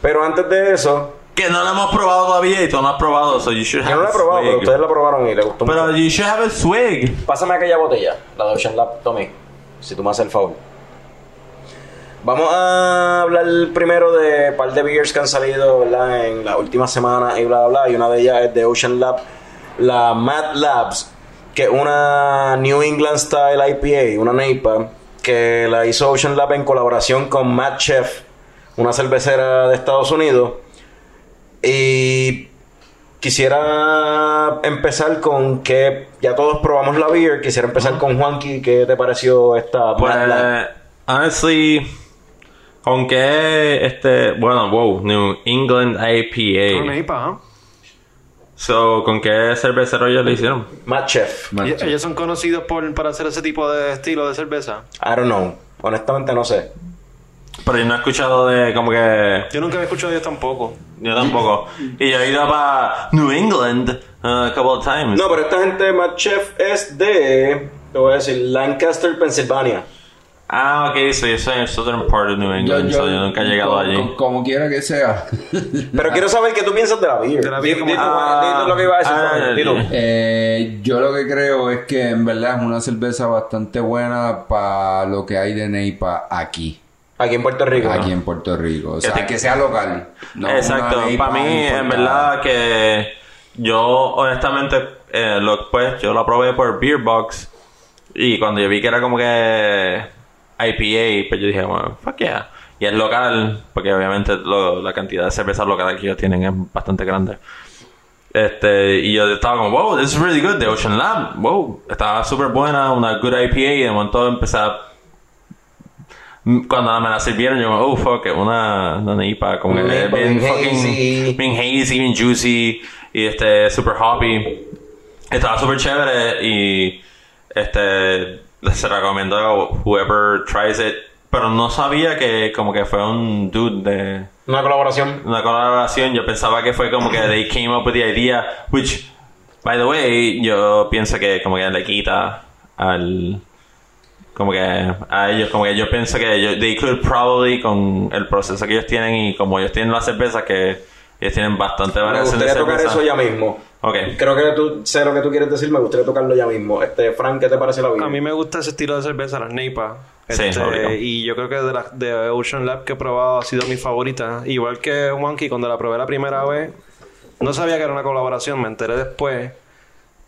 Pero antes de eso, Que no la hemos probado todavía y tú no has probado, so you should yo have no la he probado, pero ustedes la probaron y les gustó mucho. Pero you should have a swig. Pásame aquella botella, la de Ocean Lab, Tommy, si tú me haces el favor. Vamos a hablar primero de un par de beers que han salido ¿verdad? en la última semana y bla bla bla. Y una de ellas es de Ocean Lab, la Mad Labs, que es una New England Style IPA, una NEIPA, que la hizo Ocean Lab en colaboración con Mad Chef, una cervecera de Estados Unidos. Y quisiera empezar con que ya todos probamos la beer. Quisiera empezar con Juanqui. ¿Qué te pareció esta Pues, Lab? honestly, con que este, bueno, wow, New England IPA. Una IPA. So, ¿con qué cervecero ellos le hicieron? Chef. Y- Ellos son conocidos por, para hacer ese tipo de estilo de cerveza. I don't know. Honestamente no sé. Pero yo no he escuchado de como que Yo nunca había escuchado de ellos tampoco. Yo tampoco. Y yo he ido para New England uh, a couple of times. No, pero esta gente Mad Chef es de... Te voy a decir, Lancaster, Pensilvania. Ah, ok, so yo soy en el southern part of New England, so yo nunca he llegado como, allí. como- como quiera que sea. Pero quiero saber qué tú piensas de la beer. De la beer Di- como- Ah, lo que iba a decir. ah, Juan, di tú. Eh, yo lo que creo es que en verdad es una cerveza bastante buena para lo que hay de Neipa aquí. Aquí en Puerto Rico. Aquí ¿no? en Puerto Rico. O sea, te- que sea local. no Exacto, para mí, en verdad, que yo, honestamente, eh, lo, pues, yo la probé por Beer Box. Y cuando yo vi que era como que IPA, pues yo dije, bueno, fuck yeah. Y es local, porque obviamente lo- la cantidad de cervezas locales que ellos tienen es bastante grande. Este, y yo estaba como, wow, this is really good, The Ocean Lab, wow, estaba súper buena, una good IPA, y de momento empecé a cuando me la sirvieron, yo, oh fuck, una, una IPA, como que Una es IPA bien bien fucking, hazy. bien hazy, bien juicy, y este, super hoppy. Estaba súper chévere y, este, se recomiendo a whoever tries it, pero no sabía que como que fue un dude de Una colaboración. una colaboración. Yo pensaba que fue como que they came up with the idea, which, by the way, yo pienso que como que le quita al como que a ellos, como que yo pienso que ellos, they could probably con el proceso que ellos tienen y como ellos tienen las cervezas que ellos tienen bastante Me variación de gustaría tocar cerveza. eso ya mismo. Ok. Creo que tú sé lo que tú quieres decir, me gustaría tocarlo ya mismo. Este, Frank, ¿qué te parece la vida? A mí me gusta ese estilo de cerveza, las Neipa. Sí, Este, obligado. y yo creo que de las de Ocean Lab que he probado ha sido mi favorita. Igual que Monkey, cuando la probé la primera vez, no sabía que era una colaboración, me enteré después.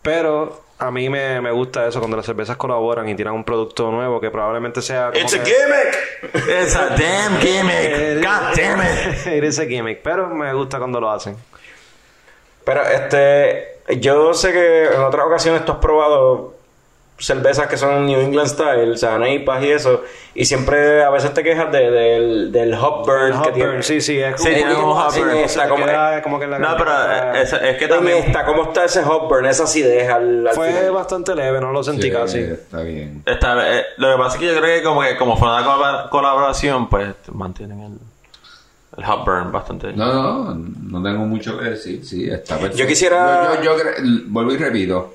Pero a mí me, me gusta eso, cuando las cervezas colaboran y tiran un producto nuevo que probablemente sea. como It's a gimmick. It's a damn gimmick. [LAUGHS] God damn it. It is a gimmick, pero me gusta cuando lo hacen. Pero este, yo sé que en otras ocasiones tú has probado cervezas que son New England style, o sea, neipas y eso, y siempre a veces te quejas de- del, del hop burn El que hot tiene. burn, sí, sí, es Sí, tiene un hot en burn. esta, como, queda como que la No, pero es, es que también esta, ¿cómo está ese hop burn? Esa acidez al, al Fue final. bastante leve, no lo sentí Sí, casi. Está bien. Está, eh, lo que pasa es que yo creo que como que como fue una colab- colaboración, pues mantienen el, el hot burn bastante. No, no, no tengo mucho que decir. Sí, está perfecto. Yo quisiera- Yo, yo, yo cre- vuelvo y repito.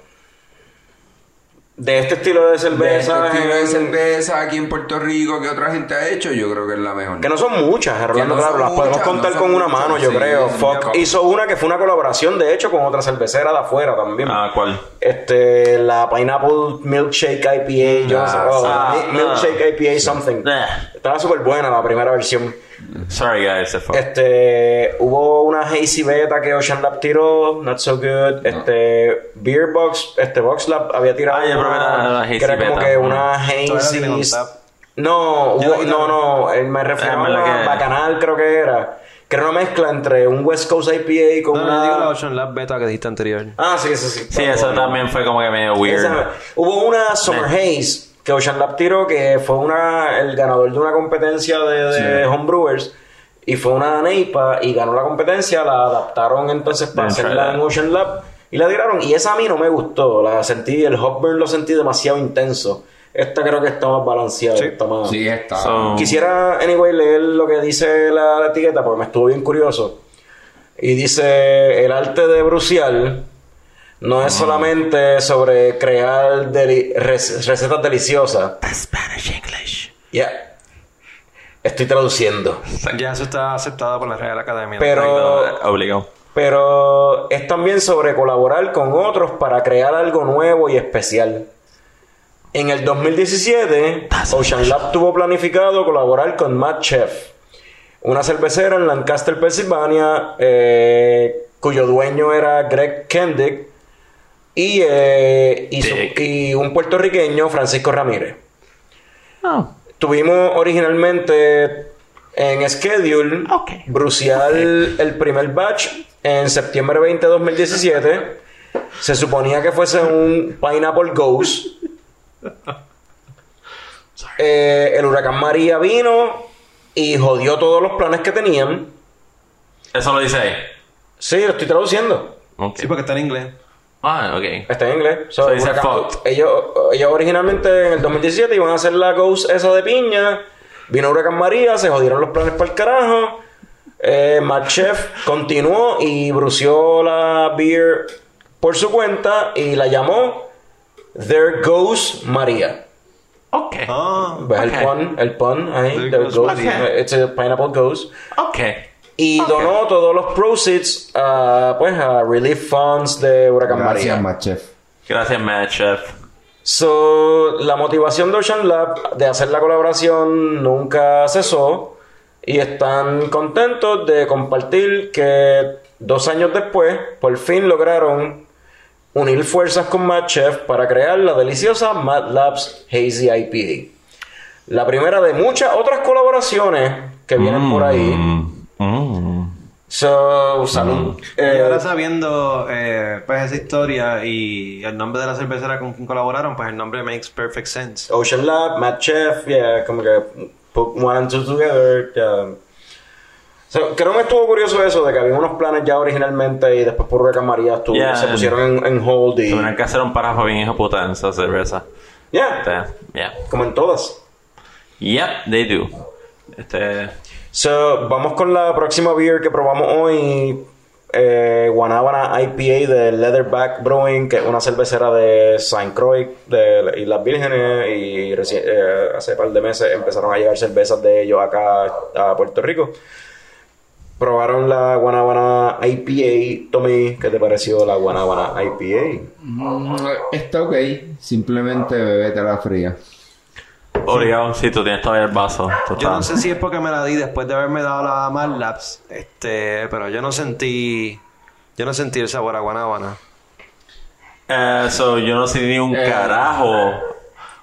De este estilo de De cerveza, este estilo de cerveza aquí en Puerto Rico que otra gente ha hecho, yo creo que es la mejor. que no son muchas, Rolando, no claro, las podemos muchas, contar no con una muchas, mano, yo sí, creo. sí, Fuck ya, hizo una que fue una colaboración, de hecho, con otra cervecera de afuera también. Ah, ¿cuál? Este, la Pineapple Milkshake IPA, yo no sé, Ah, oh, ah, mi- Milkshake IPA something. Eh, Estaba súper buena la primera versión. Sorry guys, se fue. Este, hubo una Hazy Beta que Ocean Lab tiró, not so good. Este, Beer Box, este Box Lab había tirado Ah, yo probé la- una, la Hazy que era como Beta. que una Hazy. No, hubo- no, no, eh, me refiero a ¿verdad una que- Bacanal, creo que era. Que era una mezcla entre un West Coast IPA con No, una. no, digo la Ocean Lab Beta que dijiste anterior. Ah, sí, sí, sí. Sí, eso también fue como que medio weird. Esa- Hubo una Summer Haze que Ocean Lab tiró que fue una, el ganador de una competencia de, de Sí. homebrewers y fue una neipa y ganó la competencia, la adaptaron entonces para hacerla en Ocean Lab y la tiraron y esa a mí no me gustó, la sentí, el hot burn lo sentí demasiado intenso. Esta creo que está más balanceada, Sí. está más... Sí, está. So- Quisiera, anyway, leer lo que dice la, la etiqueta porque me estuvo bien curioso. Y dice, el arte de Brucial no es solamente sobre crear deli- rec- recetas deliciosas. Spanish English. Ya. Estoy traduciendo. Ya eso está aceptado por la Real Academia. Pero, Obligado. pero es también sobre colaborar con otros para crear algo nuevo y especial. En el 2017, Ocean Lab tuvo planificado colaborar con Matt Chef, una cervecera en Lancaster, Pensilvania, eh, cuyo dueño era Greg Kendick, y, eh, y, su- Dick. y un puertorriqueño, Francisco Ramírez. Oh. Tuvimos originalmente en schedule Ok. Brucial el primer batch en septiembre 20 de 2017. Se suponía que fuese un Pineapple Ghost. Eh, el huracán María vino y jodió todos los planes que tenían. Eso lo dice ahí. Sí, lo estoy traduciendo. Sí, porque está en inglés. Ah, ok. Está en inglés. So, So dice fucked. ellos, ellos originalmente en el 2017 iban a hacer la Ghost esa de piña. Vino Huracán María, se jodieron los planes para el carajo. Eh, Matt Chef continuó y brució la beer por su cuenta y la llamó There Goes María. Ok. Ah. ¿Ves Ok. el pun? El pun ahí. There There goes goes. María. It's a pineapple ghost. Ok. Y donó todos los proceeds a, pues, a Relief Funds de Huracán María. Gracias, Machef. Gracias, Matt Chef. So, la motivación de Ocean Lab de hacer la colaboración nunca cesó y están contentos de compartir que dos años después por fin lograron unir fuerzas con Mad Chef para crear la deliciosa Mad Labs Hazy IPA. La primera de muchas otras colaboraciones que vienen por ahí. Mm. So, salud. Y Eh, ahora sabiendo eh, pues esa historia y el nombre de la cervecera con quien colaboraron, pues el nombre makes perfect sense. Ocean Lab, Mad Chef, yeah, como que put one and two together. yeah. So, creo que me estuvo curioso eso de que había unos planes ya originalmente y después por Huracán María estuvo- Yeah. se pusieron en, en hold y. Tendrán que hacer un párrafo bien hijo puta en esa cerveza. Yeah, Yeah. yeah. como en todas. Yep, they do. Este, So, vamos con la próxima beer que probamos hoy. Eh, Guanábana IPA de Leatherback Brewing, que es una cervecera de Saint Croix de Islas Vírgenes. Y eh, hace par de meses empezaron a llegar cervezas de ellos acá a Puerto Rico. Probaron la Guanábana IPA. Tommy, ¿qué te pareció la Guanábana IPA? Mm, Está ok. Simplemente bebete la fría. Obligado, si tú tienes todavía el vaso. Yo no sé si es porque me la di después de haberme dado la Mad Labs, este, pero yo no sentí, yo no sentí el sabor a guanábana. Eh, so, yo no sentí un Eh. carajo.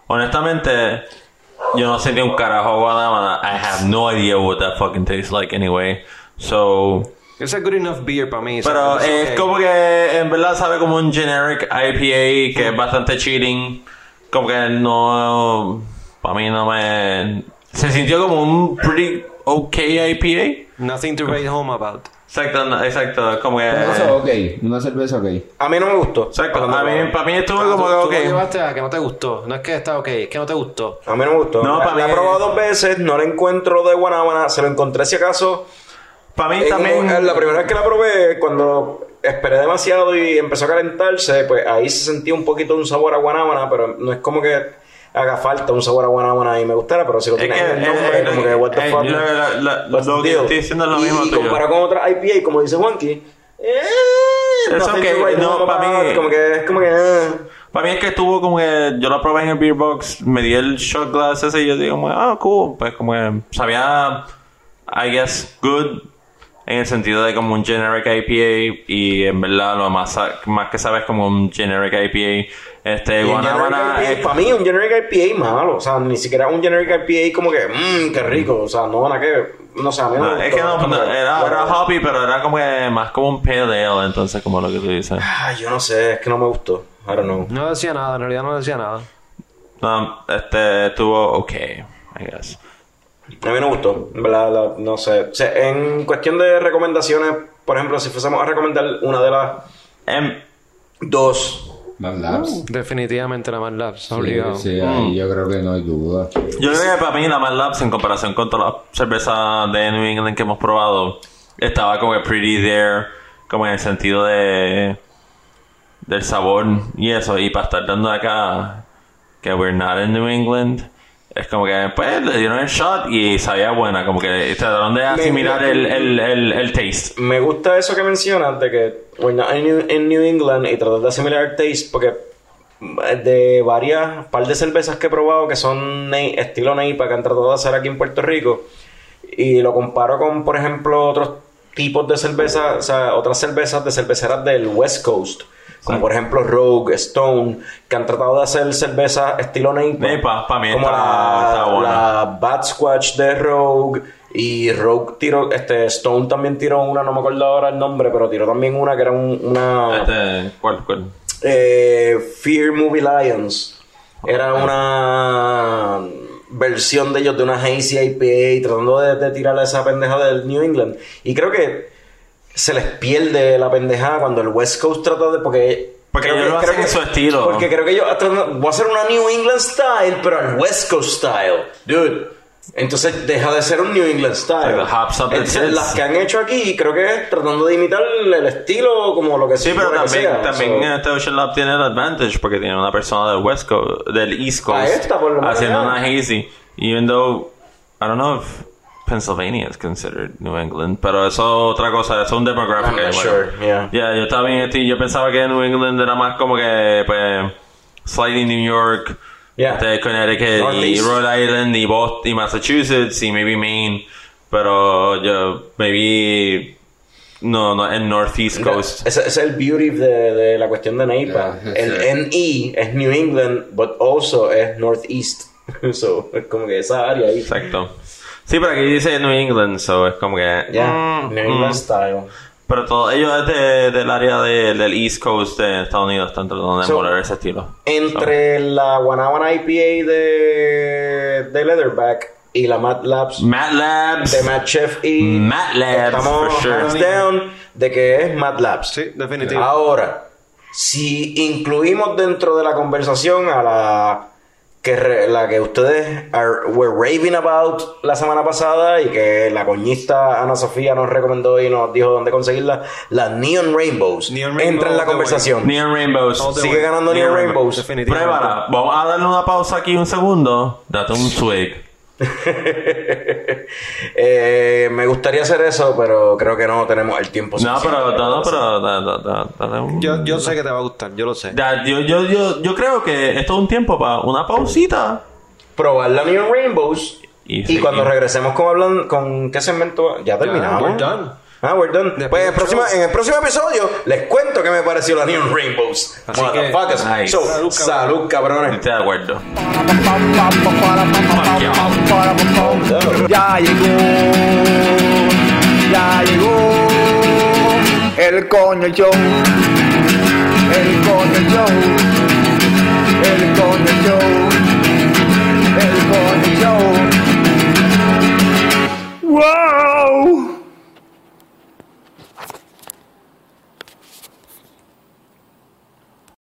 Honestamente, yo no sentí un carajo a Guanábana. I have no idea what that fucking tastes like anyway. So, Es a good enough beer para mí. pero es como que en verdad sabe como un generic IPA que es bastante cheating. Como que no, para mí no me. Se sintió como un pretty okay IPA. Nothing to write home about. Exacto, no- exacto, como que. Eso ok. Una cerveza ok. A mí no me gustó. Exacto, a mí, para mí estuvo como tú- que tú lo okay. llevaste a que no te gustó. No es que está ok, es que no te gustó. A mí no me gustó. No, la, para la mí- he probado dos veces, no la encuentro de Guanábana. Se lo encontré si acaso. Para mí En también. la primera vez que la probé, cuando esperé demasiado y empezó a calentarse, pues ahí se sentía un poquito un sabor a guanábana, pero no es como que haga falta un sabor a guanábana y me gustara, pero si lo Es tiene que, en el nombre, como que what the fuck. lo que estoy diciendo es lo mismo y comparado con otras IPA, como dice Juanqui, eh, Es nothing ok, to write no, para mí- como que es como que eh. Para mí es que estuvo como que yo la probé en el beer box, me di el shot glass ese y yo digo, como, ah, cool. Pues como que sabía, I guess, good. En el sentido de como un generic IPA y en verdad lo más, más que sabes como un generic IPA. Este, Guanábana es- para mí un generic IPA malo, o sea, ni siquiera un generic IPA como que, mmm, qué rico, o sea, no, nada que, no sé, a mí no, no, es que no, no, era, era hoppy, pero era como que más como un pale ale, entonces como lo que tú dices. Ay, yo no sé, es que no me gustó, I don't know. No decía nada, en realidad no decía nada. No, este, estuvo okay, I guess. A mí no me gustó, en verdad, la- no sé. O sea, en cuestión de recomendaciones, por ejemplo, si fuésemos a recomendar una de las Em, dos, Mad Labs. Definitivamente la Mad Labs, Sí, obligado. sí, ahí yo creo que no hay duda. Yo creo que para mí la Mad Labs en comparación con todas las cervezas de New England que hemos probado estaba como que pretty there, como en el sentido de del sabor y eso. Y para estar dando acá que we're not in New England, es como que pues le dieron el shot y sabía buena, como que trataron de asimilar el, el, el, el taste. me gusta eso que mencionas de que we're not in New, England y tratar de asimilar el taste, porque de varias par de cervezas que he probado que son ne- estilo Neipa que han tratado de hacer aquí en Puerto Rico y lo comparo con por ejemplo otros tipos de cerveza o sea otras cervezas de cerveceras del West Coast como por ejemplo Rogue, Stone que han tratado de hacer cerveza estilo Neipa Neipa, pa' mí como está- la, la Bad Squatch de Rogue y Rogue tiró este Stone también tiró una no me acuerdo ahora el nombre pero tiró también una que era un- una Este, ¿cuál, cuál? eh, Fear Movie Lions. Era una versión de ellos de una Hazy IPA tratando de, de tirar esa pendeja del New England. Y creo que se les pierde la pendejada cuando el West Coast trata de... Porque, Porque creo ellos lo hacen en su estilo. Porque creo que tratan- voy a hacer una New England style, pero al West Coast style. Dude. Entonces deja de ser un New England style. Like the hops up the Entonces, tits. las que han hecho aquí creo que es tratando de imitar el estilo como lo que Sí, pero también, sea. también So- este Ocean Lab tiene el advantage porque tiene una persona del West Coast, del East Coast, esta, por lo menos, haciendo una hazy. Even though, I don't know if Pennsylvania is considered New England, pero eso es otra cosa, eso es un demographic. Bueno. sure, yeah. Ya, yo estaba bien, este, yo pensaba que New England era más como que, pues, slightly New York, Yeah. este, Connecticut y. Rhode Island y Boston y Massachusetts y maybe Maine, pero yo, maybe, no, no, en Northeast Coast. Ese, ese es el beauty de, de la cuestión de Neipa. Yeah, el. NE es New England, but also es Northeast. [LAUGHS] so, es como que esa área ahí. Exacto. Sí, pero aquí dice New England, so es como que. Ya, mm, New England mm. style. Pero todo, ellos es de- del área de- del East Coast de Estados Unidos están tratando de So, emular ese estilo. Entre la Guanábana IPA de, de Leatherback y la Mad Labs Matt de Mad Chef y Mad Labs, estamos for sure. hands down de que es Mad Labs. Sí, definitivamente. Ahora, si incluimos dentro de la conversación a la que re- la que ustedes are- were raving about la semana pasada y que la coñista Ana Sofía nos recomendó y nos dijo dónde conseguirla, la Neon Rainbows. Neon Entra en la conversación. Neon Rainbows. Sigue way. ganando Neon, Neon Rainbows. Definitivamente. Pruébala. Vamos a darle una pausa aquí un segundo. Date un swig. [LAUGHS] Eh, me gustaría hacer eso, pero creo que no tenemos el tiempo No, suficiente. pero, no, no, pero da- da- da- dale un- Yo, yo sé que te va a gustar, yo lo sé. Yo, yo, yo, yo creo que esto es un tiempo para una pausita. Probar la Neon Rainbows. Y cuando regresemos con hablan, con qué segmento, ya terminamos. we're done. Ah, we're done. Después Pues en el, próximo, en el próximo episodio les cuento qué me pareció la Neon Rainbows. Así que, Motherfuckers. nice. So, Salud, salud, cabrones. Estoy de acuerdo. Ya llegó, ya llegó el coño show, el coño show, el coño show, el coño show. ¡Wow!